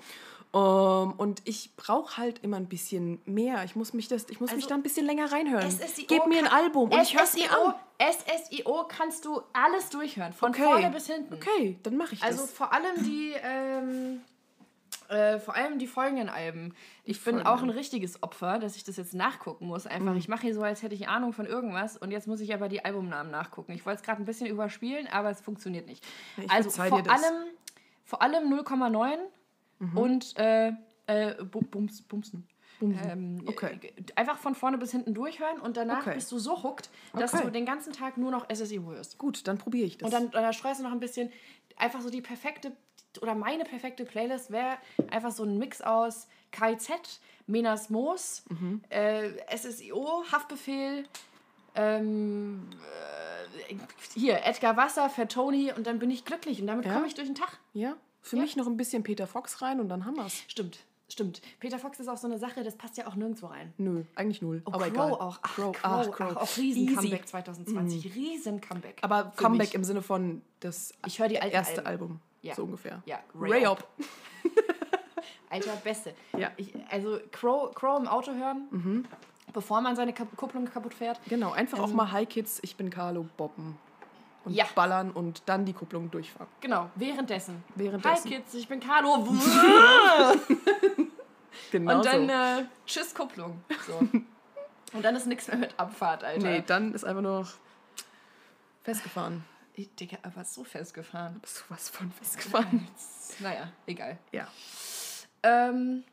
Ähm, und ich brauche halt immer ein bisschen mehr. Ich muss mich, das, ich muss mich Also, da ein bisschen länger reinhören. SSIO Gib mir ein Album und ich höre es mir SSIO, an. SSIO kannst du alles durchhören. Von Okay. vorne bis hinten. Okay, dann mache ich Also das. vor allem die, ähm, äh, vor allem die folgenden Alben. Ich bin auch ein richtiges Opfer, dass ich das jetzt nachgucken muss. Einfach, Mhm. ich mache hier so, als hätte ich Ahnung von irgendwas und jetzt muss ich aber die Albumnamen nachgucken. Ich wollte es gerade ein bisschen überspielen, aber es funktioniert nicht. Ich also vor. Mhm. allem, vor allem 0,9 und äh, äh, Bu- Bums, Bumsen. Ähm, Okay. äh, Einfach von vorne bis hinten durchhören und danach Okay. bist du so hooked, dass Okay. du den ganzen Tag nur noch SSI hörst. Gut, dann probiere ich das. Und dann, dann streust du noch ein bisschen, einfach so die perfekte, oder meine perfekte Playlist wäre einfach so ein Mix aus KIZ, Menas Moos, Mhm. äh, SSIO, Haftbefehl, ähm, äh, hier, Edgar Wasser, Fat Tony und dann bin ich glücklich und damit Ja? komme ich durch den Tag. ja, für Ja. mich noch ein bisschen Peter Fox rein und dann haben wir's. Stimmt, stimmt. Peter Fox ist auch so eine Sache, das passt ja auch nirgendwo rein. Nö, eigentlich null. Oh, aber Crow egal. auch. Ach, Crow, Crow, ach, ach, Crow. auch Riesen-Comeback Easy. 2020. Riesen-Comeback. Aber Comeback mich. im Sinne von das Ich höre die alten erste Alben. Album. Ja. So ungefähr. Ja, Ray Up. Up. <laughs> Alter, Beste. Ja. Ich, also Crow, Crow im Auto hören, bevor man seine Kupplung kaputt fährt. Genau, einfach auch mal Hi Kids, ich bin Carlo, boppen. Und Ja. ballern und dann die Kupplung durchfahren. Genau, währenddessen. Währenddessen. Hi Kids, ich bin Carlo. <laughs> <laughs> Genau Und dann so. äh, Tschüss Kupplung. So. Und dann ist nichts mehr mit Abfahrt, Alter. Nee, dann ist einfach nur noch festgefahren. Ich, Digga, aber so festgefahren. Sowas von festgefahren. <laughs> Naja, egal. Ja. Ähm,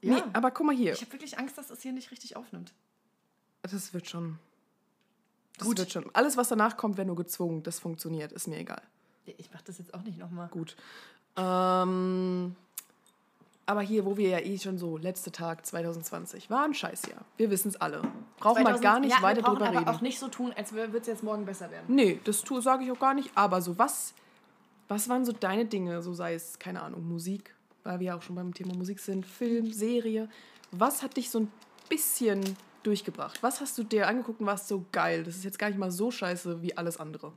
ja. Nee, aber guck mal hier. ich habe wirklich Angst, dass es hier nicht richtig aufnimmt. Das wird schon. Das Gut. wird schon. Alles, was danach kommt, wäre nur gezwungen. Das funktioniert. Ist mir egal. Ich mach das jetzt auch nicht nochmal. Gut. Ähm, aber hier, wo wir ja eh schon so, letzte Tag 2020, war ein Scheißjahr. Wir wissen es alle. Brauchen wir gar nicht ja, weiter drüber aber reden. auch nicht so tun, als würde es jetzt morgen besser werden. Nee, das sage ich auch gar nicht. Aber so was, was waren so deine Dinge, so sei es, keine Ahnung, Musik, weil wir ja auch schon beim Thema Musik sind, Film, Serie. Was hat dich so ein bisschen durchgebracht? Was hast du dir angeguckt und warst so geil? Das ist jetzt gar nicht mal so scheiße wie alles andere.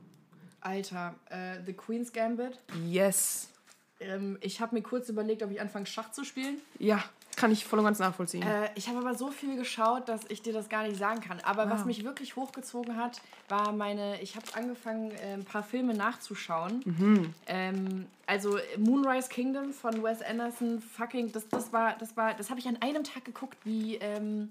Alter, äh, The Queen's Gambit. Yes. Ähm, ich habe mir kurz überlegt, ob ich anfange, Schach zu spielen. Ja, kann ich voll und ganz nachvollziehen. Äh, ich habe aber so viel geschaut, dass ich dir das gar nicht sagen kann. Aber was Wow. mich wirklich hochgezogen hat, war meine. Ich habe angefangen, äh, ein paar Filme nachzuschauen. Mhm. Ähm, also Moonrise Kingdom von Wes Anderson, fucking, das, das war, das war, das habe ich an einem Tag geguckt wie ähm,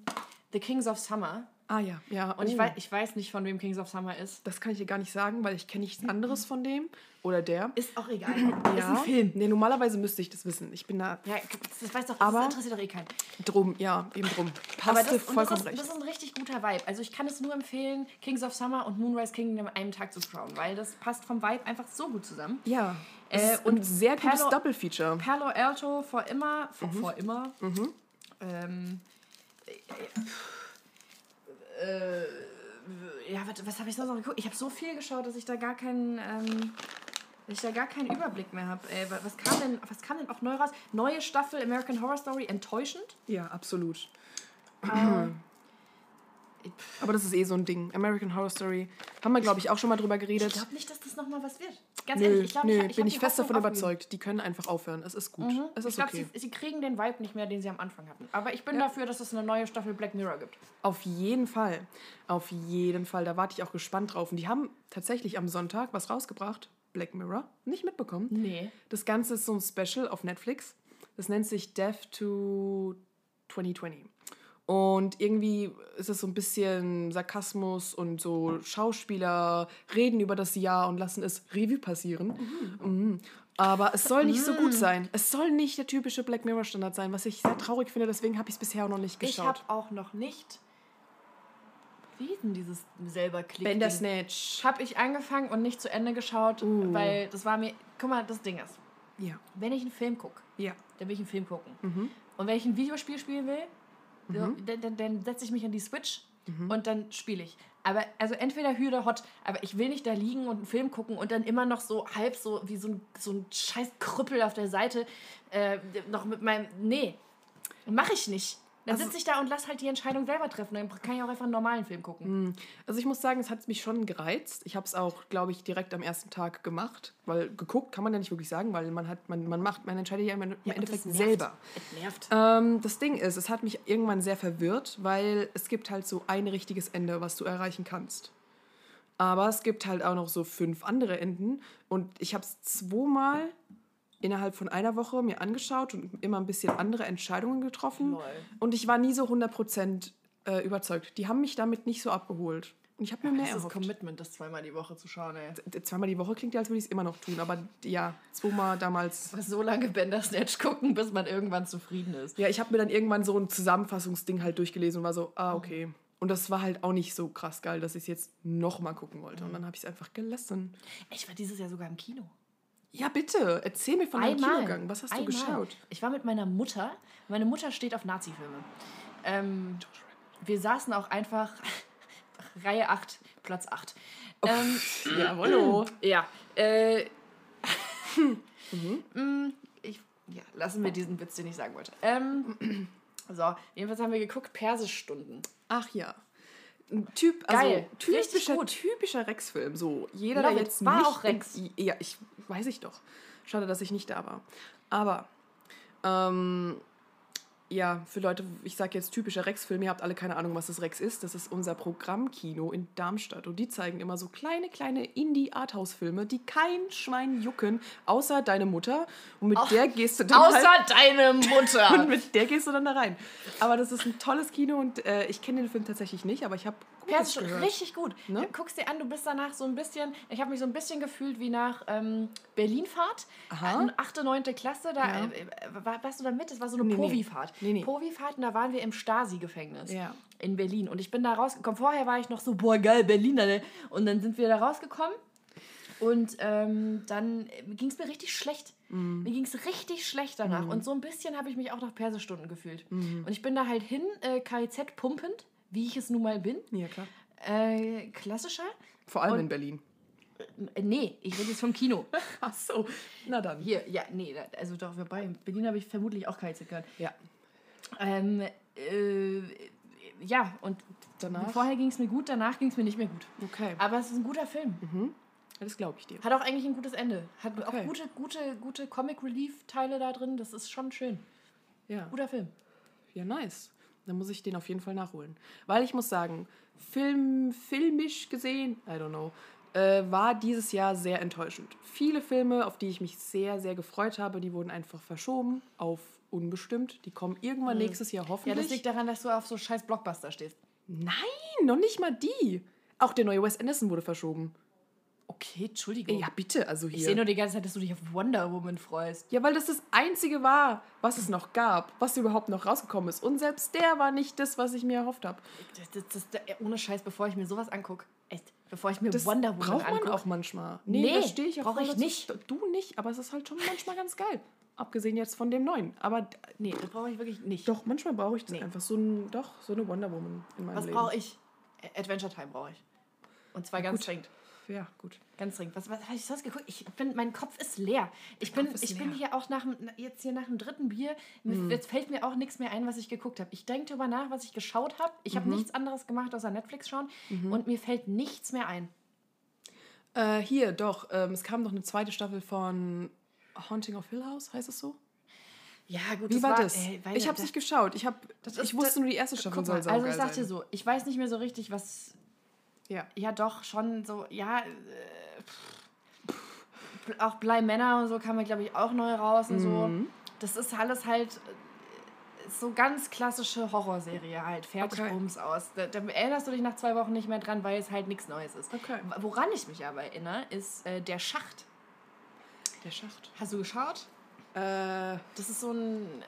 The Kings of Summer. Ah ja, ja. Und ich, oh. weiß, ich weiß nicht, von wem Kings of Summer ist. Das kann ich dir gar nicht sagen, weil ich kenne nichts anderes von dem oder der. Ist auch egal. ja. Ist ein Film. Nee, normalerweise müsste ich das wissen. Ich bin da Ja, das weiß doch, Aber- das interessiert doch eh keinen. drum, ja, eben drum. Passt das, und das, vollkommen ist, recht. das ist ein richtig guter Vibe. Also ich kann es nur empfehlen, Kings of Summer und Moonrise Kingdom an einem Tag zu schauen, weil das passt vom Vibe einfach so gut zusammen. ja. Äh, und ein sehr gutes Perlo- Double-Feature. Palo Alto vor immer, vor, Mhm. vor immer. Ähm, äh, ja, was, was habe ich sonst noch geguckt? Ich habe so viel geschaut, dass ich da gar keinen, ähm, dass ich da gar keinen Überblick mehr habe. Was kam denn, was kam denn auch neu raus? Neue Staffel American Horror Story, enttäuschend. Ja, absolut. Äh, Aber das ist eh so ein Ding. American Horror Story. Haben wir, glaube ich, auch schon mal drüber ich geredet. glaube nicht, dass das nochmal was wird. Ganz Nö, ehrlich, ich glaube, nö, ich, bin ich fest Hoffnung davon überzeugt. Die können einfach aufhören. Es ist gut. Es Ich ist glaube, okay. sie, sie kriegen den Vibe nicht mehr, den sie am Anfang hatten. Aber ich bin dafür, dass es eine neue Staffel Black Mirror gibt. Auf jeden Fall. Auf jeden Fall. Da warte ich auch gespannt drauf. Und die haben tatsächlich am Sonntag was rausgebracht. Black Mirror. Nicht mitbekommen. Nee. Das Ganze ist so ein Special auf Netflix. Das nennt sich Death to 2020. Und irgendwie ist es so ein bisschen Sarkasmus und so Schauspieler reden über das Jahr und lassen es Revue passieren. Mhm. Aber es soll nicht so gut sein. Es soll nicht der typische Black Mirror Standard sein, was ich sehr traurig finde. Deswegen habe ich es bisher auch noch nicht Ich habe geschaut. auch noch nicht. Wie hieß denn dieses selber Klick? Bandersnatch. Habe ich angefangen und nicht zu Ende geschaut, Uh. weil das war mir. Guck mal, das Ding ist, Ja. wenn ich einen Film gucke, Ja. dann will ich einen Film gucken. Mhm. Und wenn ich ein Videospiel spielen will, so, dann, dann, dann setze ich mich an die Switch Mhm. und dann spiele ich. Aber also entweder Hü oder Hot, aber ich will nicht da liegen und einen Film gucken und dann immer noch so halb so wie so ein, so ein scheiß Krüppel auf der Seite äh, noch mit meinem. Nee, mache ich nicht. Dann Also- sitze ich da und lass halt die Entscheidung selber treffen. Dann kann ich auch einfach einen normalen Film gucken. Also ich muss sagen, es hat mich schon gereizt. Ich habe es auch, glaube ich, direkt am ersten Tag gemacht, weil geguckt kann man ja nicht wirklich sagen, weil man hat, man, man macht, man entscheidet ja im, im Ja, Endeffekt das nervt. selber. Es nervt. Ähm, das Ding ist, es hat mich irgendwann sehr verwirrt, weil es gibt halt so ein richtiges Ende, was du erreichen kannst. Aber es gibt halt auch noch so fünf andere Enden und ich habe es zweimal innerhalb von einer Woche mir angeschaut und immer ein bisschen andere Entscheidungen getroffen. Lol. Und ich war nie so 100% äh, überzeugt. Die haben mich damit nicht so abgeholt. Und ich habe mir mehr Das ist erhofft. Commitment, das zweimal die Woche zu schauen, ey. Zweimal die Woche klingt ja, als würde ich es immer noch tun. Aber ja, zweimal damals. So lange Bandersnatch gucken, bis man irgendwann zufrieden ist. Ja, ich habe mir dann irgendwann so ein Zusammenfassungsding halt durchgelesen und war so, ah, okay. Und das war halt auch nicht so krass geil, dass ich es jetzt nochmal gucken wollte. Und dann habe ich es einfach gelassen. Ich war dieses Jahr sogar im Kino. Ja, bitte, erzähl mir von deinem Einmal. Kinogang. Was hast du Einmal. geschaut? Ich war mit meiner Mutter. Meine Mutter steht auf Nazi-Filme. Ähm, wir saßen auch einfach <laughs> Reihe 8, Platz 8. Ähm, <laughs> Jawollo. ja. Äh, <laughs> Mm, ich, ja, lassen wir diesen Witz, den ich sagen wollte. Ähm, so, jedenfalls haben wir geguckt, Persischstunden. Ach ja. Typ, also Geil. Typischer, typischer Rex-Film. So, jeder, Love der it. jetzt War nicht auch Rex. in- ja, ich weiß ich doch. Schade, dass ich nicht da war. Aber ähm, ja, für Leute, ich sage jetzt typischer Rex-Film, ihr habt alle keine Ahnung, was das Rex ist. Das ist unser Programmkino in Darmstadt. Und die zeigen immer so kleine, kleine Indie-Arthouse-Filme, die kein Schwein jucken, außer deine Mutter. Und mit der gehst du dann halt Außer deine <laughs> und Mutter. mit der gehst du dann da rein. Aber das ist ein tolles Kino und äh, ich kenne den Film tatsächlich nicht, aber ich habe Persisch, gehört. richtig gut. Ne? Guckst dir an, du bist danach so ein bisschen, ich habe mich so ein bisschen gefühlt wie nach ähm, Berlinfahrt. Aha. Äh, achte, neunte Klasse, da Ja. äh, äh, war, warst du da mit? Das war so eine Nee. Povi-Fahrt. Nee, nee. Povi-Fahrt und da waren wir im Stasi-Gefängnis Ja. in Berlin. Und ich bin da rausgekommen. Vorher war ich noch so, boah, geil, Berliner. Ne? Und dann sind wir da rausgekommen. Und ähm, dann ging es mir richtig schlecht. Mhm. Mir ging es richtig schlecht danach. Und so ein bisschen habe ich mich auch nach Persestunden gefühlt. Mhm. Und ich bin da halt hin, äh, KIZ pumpend, wie ich es nun mal bin. Ja, klar. Äh, klassischer? Vor allem Und- in Berlin. Äh, nee, ich rede jetzt vom Kino. <laughs> Ach so, na dann. Hier, ja, nee, also doch, wobei, in Berlin habe ich vermutlich auch KIZ gehört. Ja. Ähm, äh, ja, und Danach? vorher ging es mir gut, danach ging es mir nicht mehr gut. Okay, Aber es ist ein guter Film. das glaube ich dir. Hat auch eigentlich ein gutes Ende. Hat Okay. auch gute, gute, gute Comic Relief Teile da drin. Das ist schon schön. Ja. Guter Film. ja, nice. Dann muss ich den auf jeden Fall nachholen. Weil ich muss sagen, Film, filmisch gesehen, I don't know, äh, war dieses Jahr sehr enttäuschend. Viele Filme, auf die ich mich sehr, sehr gefreut habe, die wurden einfach verschoben auf unbestimmt. Die kommen irgendwann nächstes Jahr Ja, hoffentlich. das liegt daran, dass du auf so scheiß Blockbuster stehst. Nein, noch nicht mal die. Auch der neue Wes Anderson wurde verschoben. Okay, Entschuldigung. Ja, bitte, also hier. Ich sehe nur die ganze Zeit, dass du dich auf Wonder Woman freust. Ja, weil das das Einzige war, was es noch gab, was überhaupt noch rausgekommen ist. Und selbst der war nicht das, was ich mir erhofft habe. Ohne Scheiß, bevor ich mir sowas angucke. Echt, bevor ich mir Das Wonder Woman braucht man angucke. auch manchmal. Nee, da stehe ich auch brauch voll ich nicht. Du nicht, aber es ist halt schon manchmal ganz geil. Abgesehen jetzt von dem neuen. Aber Nee, das brauche ich wirklich nicht. doch, manchmal brauche ich das einfach. So ein, doch, so eine Wonder Woman in meinem Was Leben. brauche ich? Adventure Time brauche ich. Und zwar ganz gut. dringend. Ja, gut. Ganz dringend. Was, was habe ich sonst geguckt? Ich bin, mein Kopf ist leer. Ich bin, ich bin leer. hier auch nach dem, jetzt hier nach dem dritten Bier. Mir, Jetzt fällt mir auch nichts mehr ein, was ich geguckt habe. Ich denke darüber nach, was ich geschaut habe. Ich habe nichts anderes gemacht, außer Netflix schauen. Und mir fällt nichts mehr ein. Äh, hier, doch. Ähm, es kam noch eine zweite Staffel von Haunting of Hill House, heißt es so? Ja, gut. Wie war das? ey, ich habe es nicht geschaut. Ich, hab, das ich wusste das- nur, die erste Staffel soll mal, saugeil also ich sag sein. dir so, ich weiß nicht mehr so richtig, was Ja. ja doch schon so, ja, äh, pff, auch Blei Männer und so kam ja, glaube ich, auch neu raus und so. Mhm. Das ist alles halt äh, so ganz klassische Horrorserie halt, fertig Okay. bums aus. Da, da erinnerst du dich nach zwei Wochen nicht mehr dran, weil es halt nichts Neues ist. Okay. Woran ich mich aber erinnere, ist äh, Der Schacht. Der Schacht. Hast du geschaut? Äh, Das ist so ein,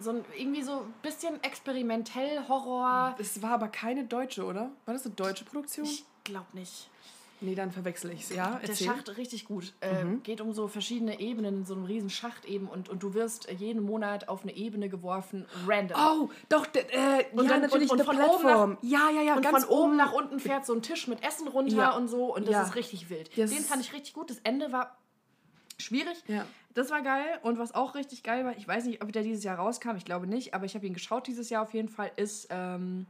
so ein irgendwie so ein bisschen experimentell Horror. es war aber keine deutsche, oder? War das eine deutsche Produktion? Ich glaube nicht. nee, dann verwechsel ich es. Ja, Der erzähl. Schacht richtig gut. Äh, Geht um so verschiedene Ebenen, so einem riesen Schacht eben und, und du wirst jeden Monat auf eine Ebene geworfen, random. Oh, doch, äh, Und ja, dann- natürlich und- und eine von oben Plattform. ja, ja, ja, und ganz von oben nach unten fährt so ein Tisch mit Essen runter Ja. und so und das Ja. ist richtig wild. Das Den fand ich richtig gut. Das Ende war schwierig. Ja. Das war geil und was auch richtig geil war, ich weiß nicht, ob der dieses Jahr rauskam, ich glaube nicht, aber ich habe ihn geschaut dieses Jahr auf jeden Fall, ist ähm,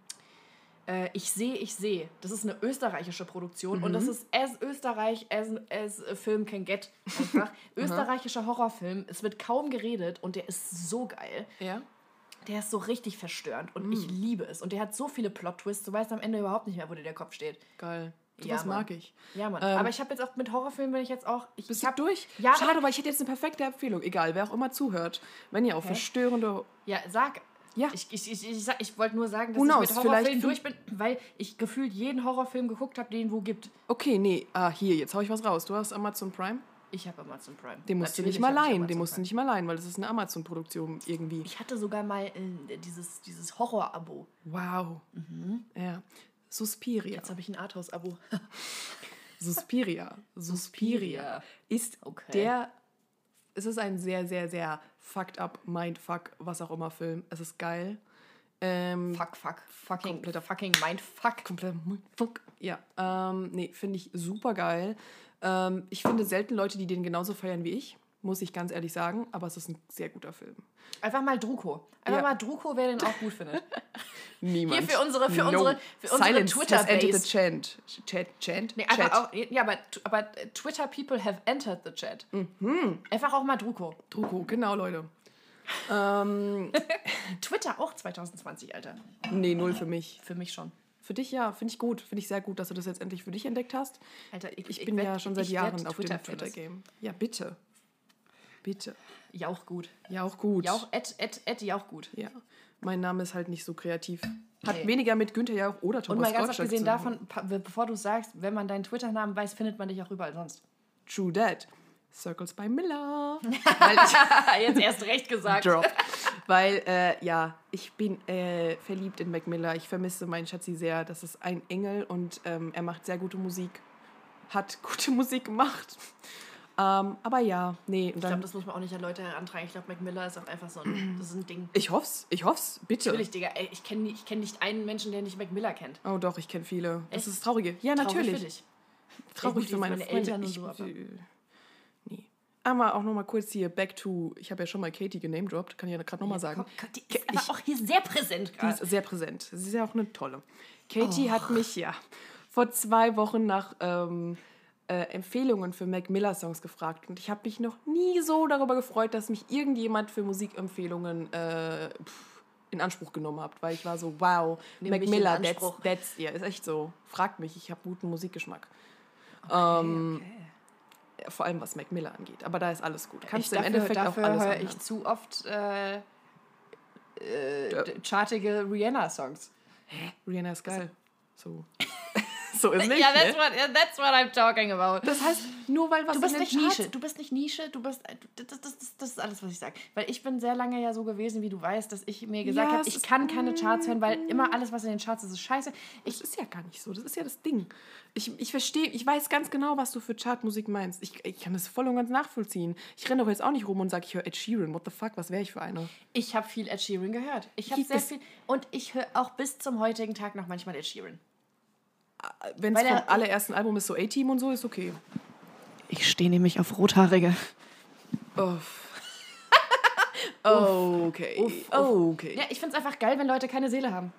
äh, Ich sehe, ich sehe. Das ist eine österreichische Produktion und das ist as Österreich as, as Film can get. Einfach. <laughs> Österreichischer Horrorfilm. Es wird kaum geredet und der ist so geil. Ja. Der ist so richtig verstörend und ich liebe es. Und der hat so viele Plot-Twists, du weißt am Ende überhaupt nicht mehr, wo dir der Kopf steht. Geil. So Ja, mag ich. Ja, Mann. Ähm, aber ich habe jetzt auch mit Horrorfilmen, wenn ich jetzt auch. Ich, Bist ich hab, du durch? Ja, Schade, weil ich hätte jetzt eine perfekte Empfehlung. Egal, wer auch immer zuhört. Wenn ihr auf verstörende... Ja, sag. Ja. Ich, ich, ich, ich, sag- ich wollte nur sagen, dass Who ich mit Horrorfilmen durch bin, weil ich gefühlt jeden Horrorfilm geguckt habe, den wo gibt. Okay, nee. Ah, hier, jetzt hau ich was raus. Du hast Amazon Prime? Ich habe Amazon Prime. Den musst Natürlich du nicht mal leihen. Den musst du nicht mal leihen, weil das ist eine Amazon-Produktion irgendwie. Ich hatte sogar mal äh, dieses, dieses Horror-Abo. Wow. Ja. Suspiria. Jetzt habe ich ein Arthouse-Abo. <laughs> Suspiria. Suspiria ist Okay. der. Es ist ein sehr, sehr, sehr fucked up, mindfuck, was auch immer Film. Es ist geil. Ähm, fuck, fuck. Fucking, Kompletter fucking Mindfuck. komplett mindfuck. Ja, ähm, nee, finde ich super geil. Ähm, ich finde selten Leute, die den genauso feiern wie ich, muss ich ganz ehrlich sagen, aber es ist ein sehr guter Film. Einfach mal Druko. Einfach Ja. mal Druko, wer den auch gut findet. <laughs> Niemand. Hier für unsere- für unsere- für unsere Silence has entered the chant. Chant, Nee, chat. auch, ja, aber, aber Twitter people have entered the chat. Mhm. Einfach auch mal Druko. Druko, genau, Leute. <laughs> ähm, <laughs> Twitter auch 2020, Alter. nee, null für mich. Für mich schon. Für dich ja, finde ich gut. Finde ich sehr gut, dass du das jetzt endlich für dich entdeckt hast. Alter, ich, Ich ich bin werd- ja schon seit Jahren auf dem. Twitter-Game. Ja, bitte. Bitte. Jauch gut. Ja, auch gut. Jauch, Ed, Ed, Ed, Jauch gut. Ja. Mein Name ist halt nicht so kreativ. Hat Nee. weniger mit Günther Jauch oder Und Thomas mal ganz abgesehen davon, bevor du sagst, wenn man deinen Twitter-Namen weiß, findet man dich auch überall sonst. True That. Circles by Miller. <laughs> Jetzt erst recht gesagt. Drop. Weil, äh, ja, ich bin äh, verliebt in Mac Miller. Ich vermisse meinen Schatzi sehr. Das ist ein Engel und ähm, er macht sehr gute Musik. Hat gute <laughs> Musik gemacht. Ähm, aber ja, nee. Ich glaube, das muss man auch nicht an Leute herantragen. Ich glaube, Mac Miller ist auch einfach so ein, <clears throat> das ist ein Ding. ich hoff's, ich hoff's, bitte. Natürlich, Digga. Ey, ich kenne ich kenn nicht einen Menschen, der nicht Mac Miller kennt. Oh doch, ich kenne viele. Das Echt? ist das Traurige. Ja, Traurig natürlich. für dich. Traurig für meine, meine Freunde. Eltern ich, so, aber- nee. Aber auch nochmal kurz hier, back to, ich habe ja schon mal Katie genamedroppt, kann ich ja gerade nochmal sagen. Komm, Die ist aber auch hier sehr präsent Die gerade. ist sehr präsent. Sie ist ja auch eine tolle. Katie hat mich ja vor zwei Wochen nach ähm, äh, Empfehlungen für Mac Miller Songs gefragt und ich habe mich noch nie so darüber gefreut, dass mich irgendjemand für Musikempfehlungen äh, pff, in Anspruch genommen hat, weil ich war so, wow, Nimm Mac Miller, that's, that's, ja, ist echt so. Fragt mich, ich habe guten Musikgeschmack. Okay. Vor allem was Mac Miller angeht. Aber da ist alles gut. Kannst Ich, du im dafür Endeffekt dafür auch alles höre ich zu oft äh, äh, chartige Rihanna-Songs. Hä? Rihanna ist geil. So. So ist nicht. Ja, that's ne? what, yeah, that's what I'm talking about. Das heißt, nur weil was Du bist in den nicht Charts- Nische, du bist nicht Nische, du bist, äh, das, das, das, das ist alles, was ich sage. Weil ich bin sehr lange ja so gewesen, wie du weißt, dass ich mir gesagt Ja, habe, ich kann keine Charts hören, weil immer alles, was in den Charts ist, ist scheiße. Ich, Das ist ja gar nicht so. Das ist ja das Ding. Ich, ich verstehe, ich weiß ganz genau, was du für Chartmusik meinst. Ich, ich kann das voll und ganz nachvollziehen. Ich renne doch jetzt auch nicht rum und sage, ich höre Ed Sheeran. What the fuck, was wäre ich für einer? ich habe viel Ed Sheeran gehört. Ich habe sehr viel. Und ich höre auch bis zum heutigen Tag noch manchmal Ed Sheeran. Wenn es vom er- allerersten Album ist, so A-Team und so, ist okay. Ich stehe nämlich auf Rothaarige. <laughs> Okay. Uff, uff. Okay. Ja, ich finde es einfach geil, wenn Leute keine Seele haben.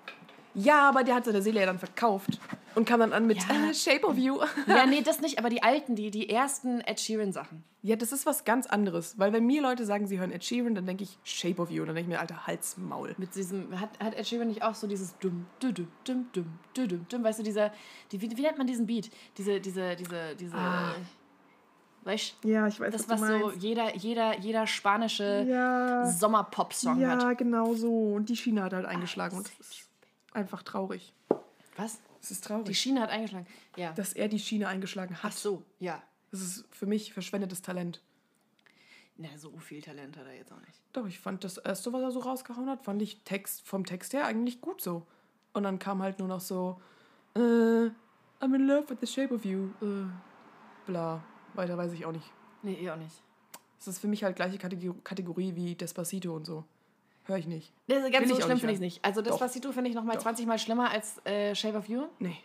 Ja, aber der hat seine Seele ja dann verkauft und kam dann an mit Ja. äh, Shape of You. Ja, <laughs> nee, das nicht, aber die alten, die, die ersten Ed Sheeran-Sachen. Ja, das ist was ganz anderes. Weil wenn mir Leute sagen, sie hören Ed Sheeran, dann denke ich Shape of You. Dann denke ich mir, alter, Hals, Maul. Mit diesem, hat, hat Ed Sheeran nicht auch so dieses dumm, dum, dum, dum, dum, dum, dum, dum, weißt du, dieser, die, wie, wie nennt man diesen Beat? Diese, diese, diese, diese, weißt du, Ja, ich weiß, das, was so jeder, jeder, jeder spanische Ja. Sommerpop-Song hat. Ja, genau so. Und die Schiene hat halt eingeschlagen. Und das ist einfach traurig. Was? Es ist Die traurig, Schiene hat eingeschlagen. Ja. dass er die Schiene eingeschlagen Ach hat. so, ja. Das ist für mich verschwendetes Talent. Na, so viel Talent hat er jetzt auch nicht. Doch, ich fand das erste, was er so rausgehauen hat, fand ich Text, vom Text her eigentlich gut so. Und dann kam halt nur noch so, äh, I'm in love with the shape of you. Äh, bla. Weiter weiß ich auch nicht. Nee, eh auch nicht. Das ist für mich halt gleiche Kategor- Kategorie wie Despacito und so. Hör ich nicht. So Will ganz so schlimm finde ich nicht. Also das, Doch. was du finde ich noch mal Doch. 20 Mal schlimmer als äh, Shape of You. Nee.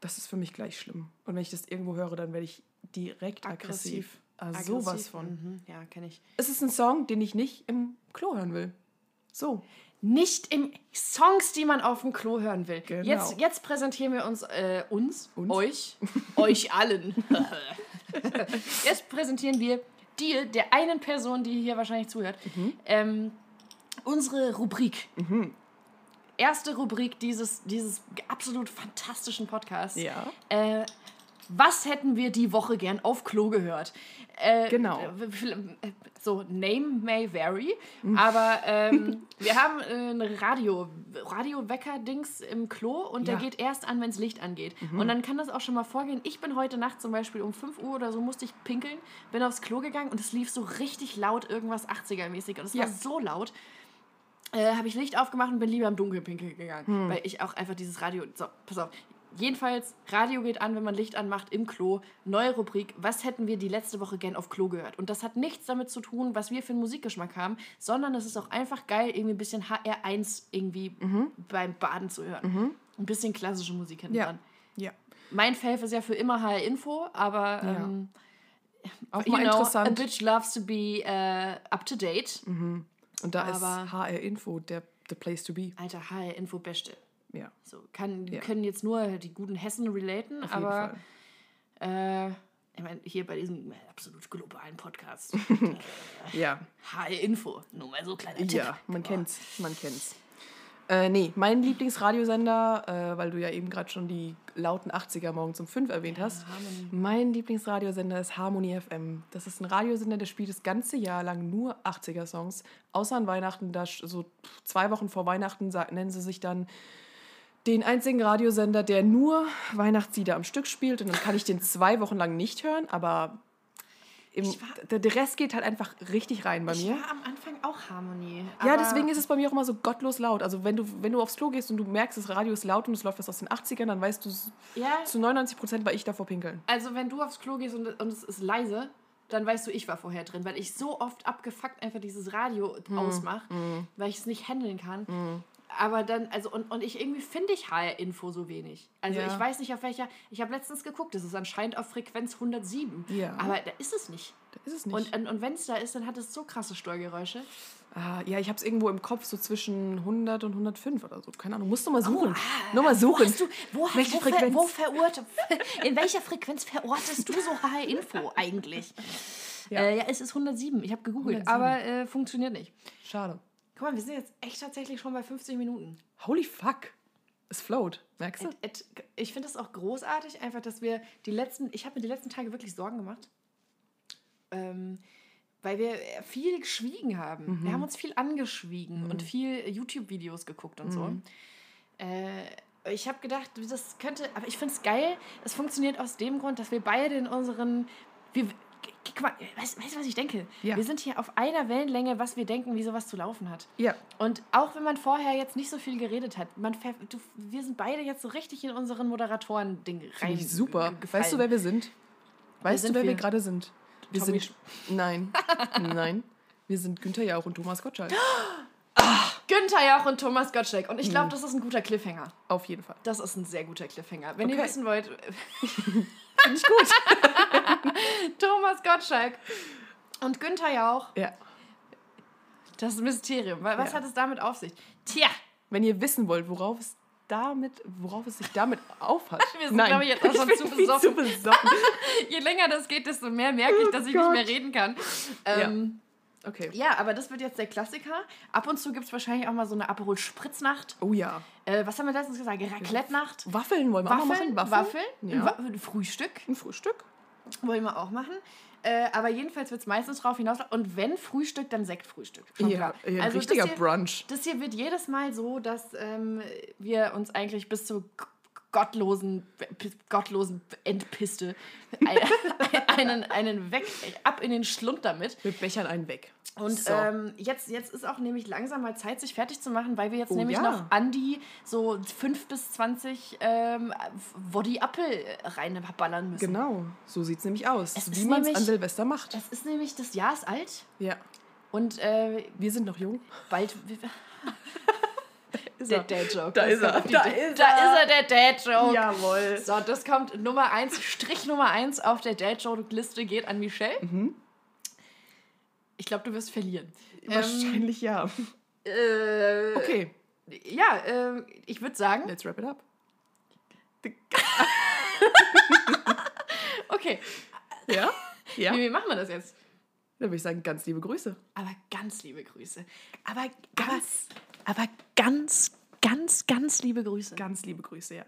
Das ist für mich gleich schlimm. Und wenn ich das irgendwo höre, dann werde ich direkt aggressiv. Ah, sowas Aggressiv. von. Mhm. Ja, kenne ich. Es ist ein Song, den ich nicht im Klo hören will. So. Nicht im Songs, die man auf dem Klo hören will. Genau. Jetzt, jetzt präsentieren wir uns, äh, uns, Uns? euch, <laughs> euch allen. <laughs> jetzt präsentieren wir dir, der einen Person, die hier wahrscheinlich zuhört, Mhm. ähm, unsere Rubrik. Erste Rubrik dieses, dieses absolut fantastischen Podcasts. Ja. Äh, was hätten wir die Woche gern auf Klo gehört? Äh, Genau. äh, So, Name may vary, Mhm. aber ähm, <laughs> wir haben äh, ein Radio, Radio-Wecker-Dings im Klo und der Ja. Mhm. geht erst an, wenn das Licht angeht. Und dann kann das auch schon mal vorgehen. Ich bin heute Nacht zum Beispiel um 5 Uhr oder so musste ich pinkeln, bin aufs Klo gegangen und es lief so richtig laut, irgendwas 80er-mäßig und es Ja. war so laut. Äh, habe ich Licht aufgemacht und bin lieber im Dunkeln pinkeln gegangen, Hm. weil ich auch einfach dieses Radio. So, pass auf. Jedenfalls, Radio geht an, wenn man Licht anmacht im Klo. Neue Rubrik. Was hätten wir die letzte Woche gern auf Klo gehört? Und das hat nichts damit zu tun, was wir für einen Musikgeschmack haben, sondern es ist auch einfach geil, irgendwie ein bisschen HR1 irgendwie beim Baden zu hören. Ein bisschen klassische Musik hinten Ja. dran. Ja. Mein Fave ist ja für immer HR Info, aber Ja. ähm, Auch mal know, a interessant. bitch loves to be äh, up to date. Und da ist aber- HR Info der the place to be. Alter, HR Info beste. Ja. So, kann, Ja. können jetzt nur die guten Hessen relaten, Auf jeden aber Fall. äh, ich meine, hier bei diesem absolut globalen Podcast, <laughs> Ja. HR Info, nur mal so kleiner Tipp. Ja, man kennt's. Man kennt's. Äh, nee, mein Lieblingsradiosender, äh, weil du ja eben gerade schon die lauten 80er morgens um 5 erwähnt hast. Harmony. Mein Lieblingsradiosender ist Harmony FM. Das ist ein Radiosender, der spielt das ganze Jahr lang nur 80er-Songs. Außer an Weihnachten, da so zwei Wochen vor Weihnachten nennen sie sich dann den einzigen Radiosender, der nur Weihnachtslieder am Stück spielt. Und dann kann ich den zwei Wochen lang nicht hören, aber im, Ich war- der, Rest geht halt einfach richtig rein bei Ich mir. war am Anfang auch Harmony. Ja, deswegen ist es bei mir auch immer so gottlos laut. Also wenn du, wenn du aufs Klo gehst und du merkst, das Radio ist laut und es läuft was aus den 80ern, dann weißt du, Ja, zu 99 Prozent war ich davor pinkeln. also wenn du aufs Klo gehst und, und es ist leise, dann weißt du, ich war vorher drin, weil ich so oft abgefuckt einfach dieses Radio Hm, ausmache, weil ich es nicht handeln kann. Aber dann, also, und, und ich irgendwie finde ich HR-Info so wenig. Also Ja. ich weiß nicht auf welcher, ich habe letztens geguckt, das ist anscheinend auf Frequenz 107. Ja. Aber da ist es nicht. Da ist es nicht. Und, und, und wenn es da ist, dann hat es so krasse Steuergeräusche. ah, ja, ich habe es irgendwo im Kopf so zwischen 100 und 105 oder so. Keine Ahnung, musst du mal suchen. Oh, ah, Nur mal Wo suchen. hast du, wo, Welche wo, Frequenz? wo <laughs> in welcher Frequenz verortest du so HR-Info eigentlich? Ja. Ja. Äh, ja, es ist 107. Ich habe gegoogelt, 107. aber äh, funktioniert nicht. Schade. Guck mal, wir sind jetzt echt tatsächlich schon bei 50 Minuten. Holy fuck. Es float. Merkst du? Et, et, ich finde es auch großartig, einfach, dass wir die letzten, ich habe mir die letzten Tage wirklich Sorgen gemacht, ähm, weil wir viel geschwiegen haben. Wir haben uns viel angeschwiegen und viel YouTube-Videos geguckt und so. Äh, ich habe gedacht, das könnte, aber ich finde es geil. Es funktioniert aus dem Grund, dass wir beide in unseren. Wir, weißt, weißt du, was ich denke? Ja. Wir sind hier auf einer Wellenlänge, was wir denken, wie sowas zu laufen hat. Ja. Und auch wenn man vorher jetzt nicht so viel geredet hat, man, du, wir sind beide jetzt so richtig in unseren Moderatoren-Ding rein. Ich super. ge- gefallen. Weißt du, wer wir sind? Weißt sind du, wer wir wir? gerade sind? Wir Tommy sind. Nein. <laughs> Nein. Wir sind Günther Jauch und Thomas Gottschalk. <gasps> Günther Jauch und Thomas Gottschalk. Und ich glaube, das ist ein guter Cliffhanger. Auf jeden Fall. Das ist ein sehr guter Cliffhanger. Wenn ihr Okay. wissen wollt, <laughs> Finde ich gut. <laughs> <laughs> Thomas Gottschalk und Günther Jauch, ja. das Mysterium. Wa- Was Ja. hat es damit auf sich? Tja, Wenn ihr wissen wollt, worauf es damit, worauf es sich damit aufhat. <laughs> Wir sind, glaub ich, jetzt auch schon <laughs> zu besoffen. zu besoffen. je länger das geht, desto mehr merke ich, dass ich Gott. nicht mehr reden kann. Ähm, Okay. ja. aber das wird jetzt der Klassiker. Ab und zu gibt es wahrscheinlich auch mal so eine Aperol Spritznacht. Oh ja. Äh, was haben wir letztens gesagt? Raclette-Nacht. Waffeln wollen wir auch mal Waffeln, machen. Waffeln, Ja. ein Frühstück Ein Frühstück. Wollen wir auch machen. Äh, aber jedenfalls wird es meistens drauf hinaus. Und wenn Frühstück, dann Sektfrühstück. Schon Ja, ja, ein Also richtiger das hier, Brunch. Das hier wird jedes Mal so, dass ähm, wir uns eigentlich bis zur gottlosen, gottlosen Endpiste <laughs> ein- einen, einen weg, ab in den Schlund damit. Wir bechern einen weg. Und So. ähm, jetzt, jetzt ist auch nämlich langsam mal Zeit, sich fertig zu machen, weil wir jetzt Oh nämlich ja. noch an die so 5 bis 20 ähm, Woddy Apfel reinballern müssen. Genau, so sieht es nämlich aus. Es wie man es an Silvester macht. Das ist nämlich, das Jahr ist alt Ja. und äh, Wir sind noch jung. bald... <laughs> Ist Der er. Dad-Joke. Da ist er. Da ist da er. ist er, der Dad-Joke. Jawohl. So, das kommt Nummer 1, Strich Nummer 1 auf der Dad-Joke-Liste geht an Michelle. Mhm. Ich glaube, du wirst verlieren. Wahrscheinlich ja. Ähm, äh, Okay, Ja, äh, ich würde sagen, let's wrap it up. <laughs> okay, Ja? Ja? wie, wie machen wir das jetzt? Dann würde ich sagen, ganz liebe Grüße. Aber ganz liebe Grüße. Aber ganz, aber ganz, ganz, ganz liebe Grüße. Ganz liebe Grüße, ja.